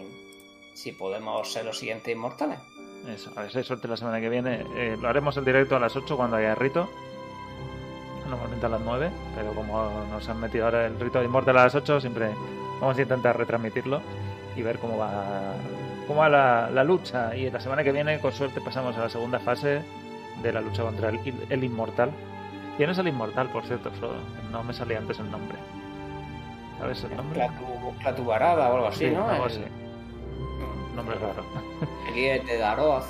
si podemos ser los siguientes inmortales. Eso, a ver si hay suerte la semana que viene. Eh, lo haremos en directo a las 8 cuando haya rito. Normalmente a las 9, pero como nos han metido ahora el rito de Immortal a las 8, siempre vamos a intentar retransmitirlo y ver cómo va, cómo va la, la lucha. Y la semana que viene, con suerte, pasamos a la segunda fase de la lucha contra el, el Inmortal. ¿Quién es el Inmortal, por cierto, Frodo? No me salía antes el nombre. ¿Sabes el nombre? Clatu, Clatubarada o algo así, Sí, ¿no? algo El- así. Nombre raro. El de Daroz.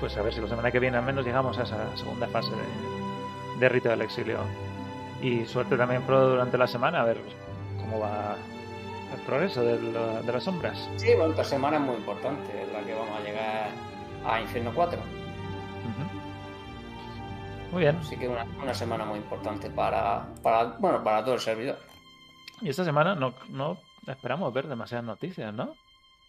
Pues a ver si la semana que viene al menos llegamos a esa segunda fase de, de Rito del Exilio. Y suerte también Pro durante la semana, a ver cómo va el progreso de las sombras. Sí, bueno, esta semana es muy importante, es la que vamos a llegar a Infierno 4. Muy bien. Así que una, una semana muy importante para, para, bueno, para todo el servidor. Y esta semana no, no esperamos ver demasiadas noticias, ¿no?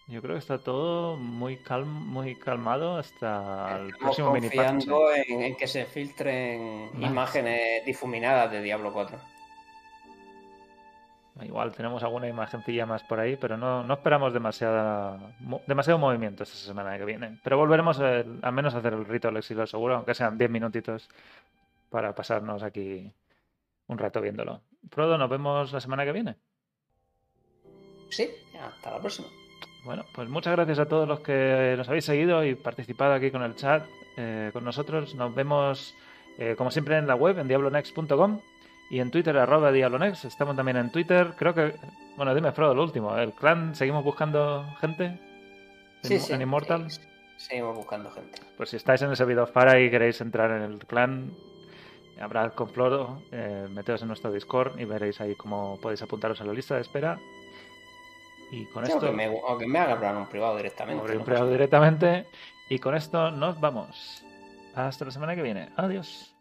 Yo creo que está todo muy calm, muy calmado hasta el Estamos próximo mini parche. confiando en, en que se filtren imágenes difuminadas de Diablo 4. Igual tenemos alguna imagencilla más por ahí, pero no, no esperamos demasiada, mo- demasiado movimiento esta semana que viene. Pero volveremos al menos a hacer el rito del exilio seguro, aunque sean 10 minutitos para pasarnos aquí un rato viéndolo. Frodo, nos vemos la semana que viene. Sí, hasta la próxima. Bueno, pues muchas gracias a todos los que nos habéis seguido y participado aquí con el chat eh, con nosotros. Nos vemos, eh, como siempre, en la web, en diablonext.com y en Twitter, arroba diablonext. Estamos también en Twitter. Creo que, bueno, dime, Frodo, lo último. ¿El clan seguimos buscando gente? ¿En, Sí, sí. en Immortal? sí, Seguimos buscando gente. Pues si estáis en el servidor Fara y queréis entrar en el clan, habrá con Frodo, eh, meteos en nuestro Discord y veréis ahí cómo podéis apuntaros a la lista de espera. Y con Sí, esto... aunque, me, aunque me haga un privado directamente. No un pasa privado directamente. Y con esto nos vamos. Hasta la semana que viene. Adiós.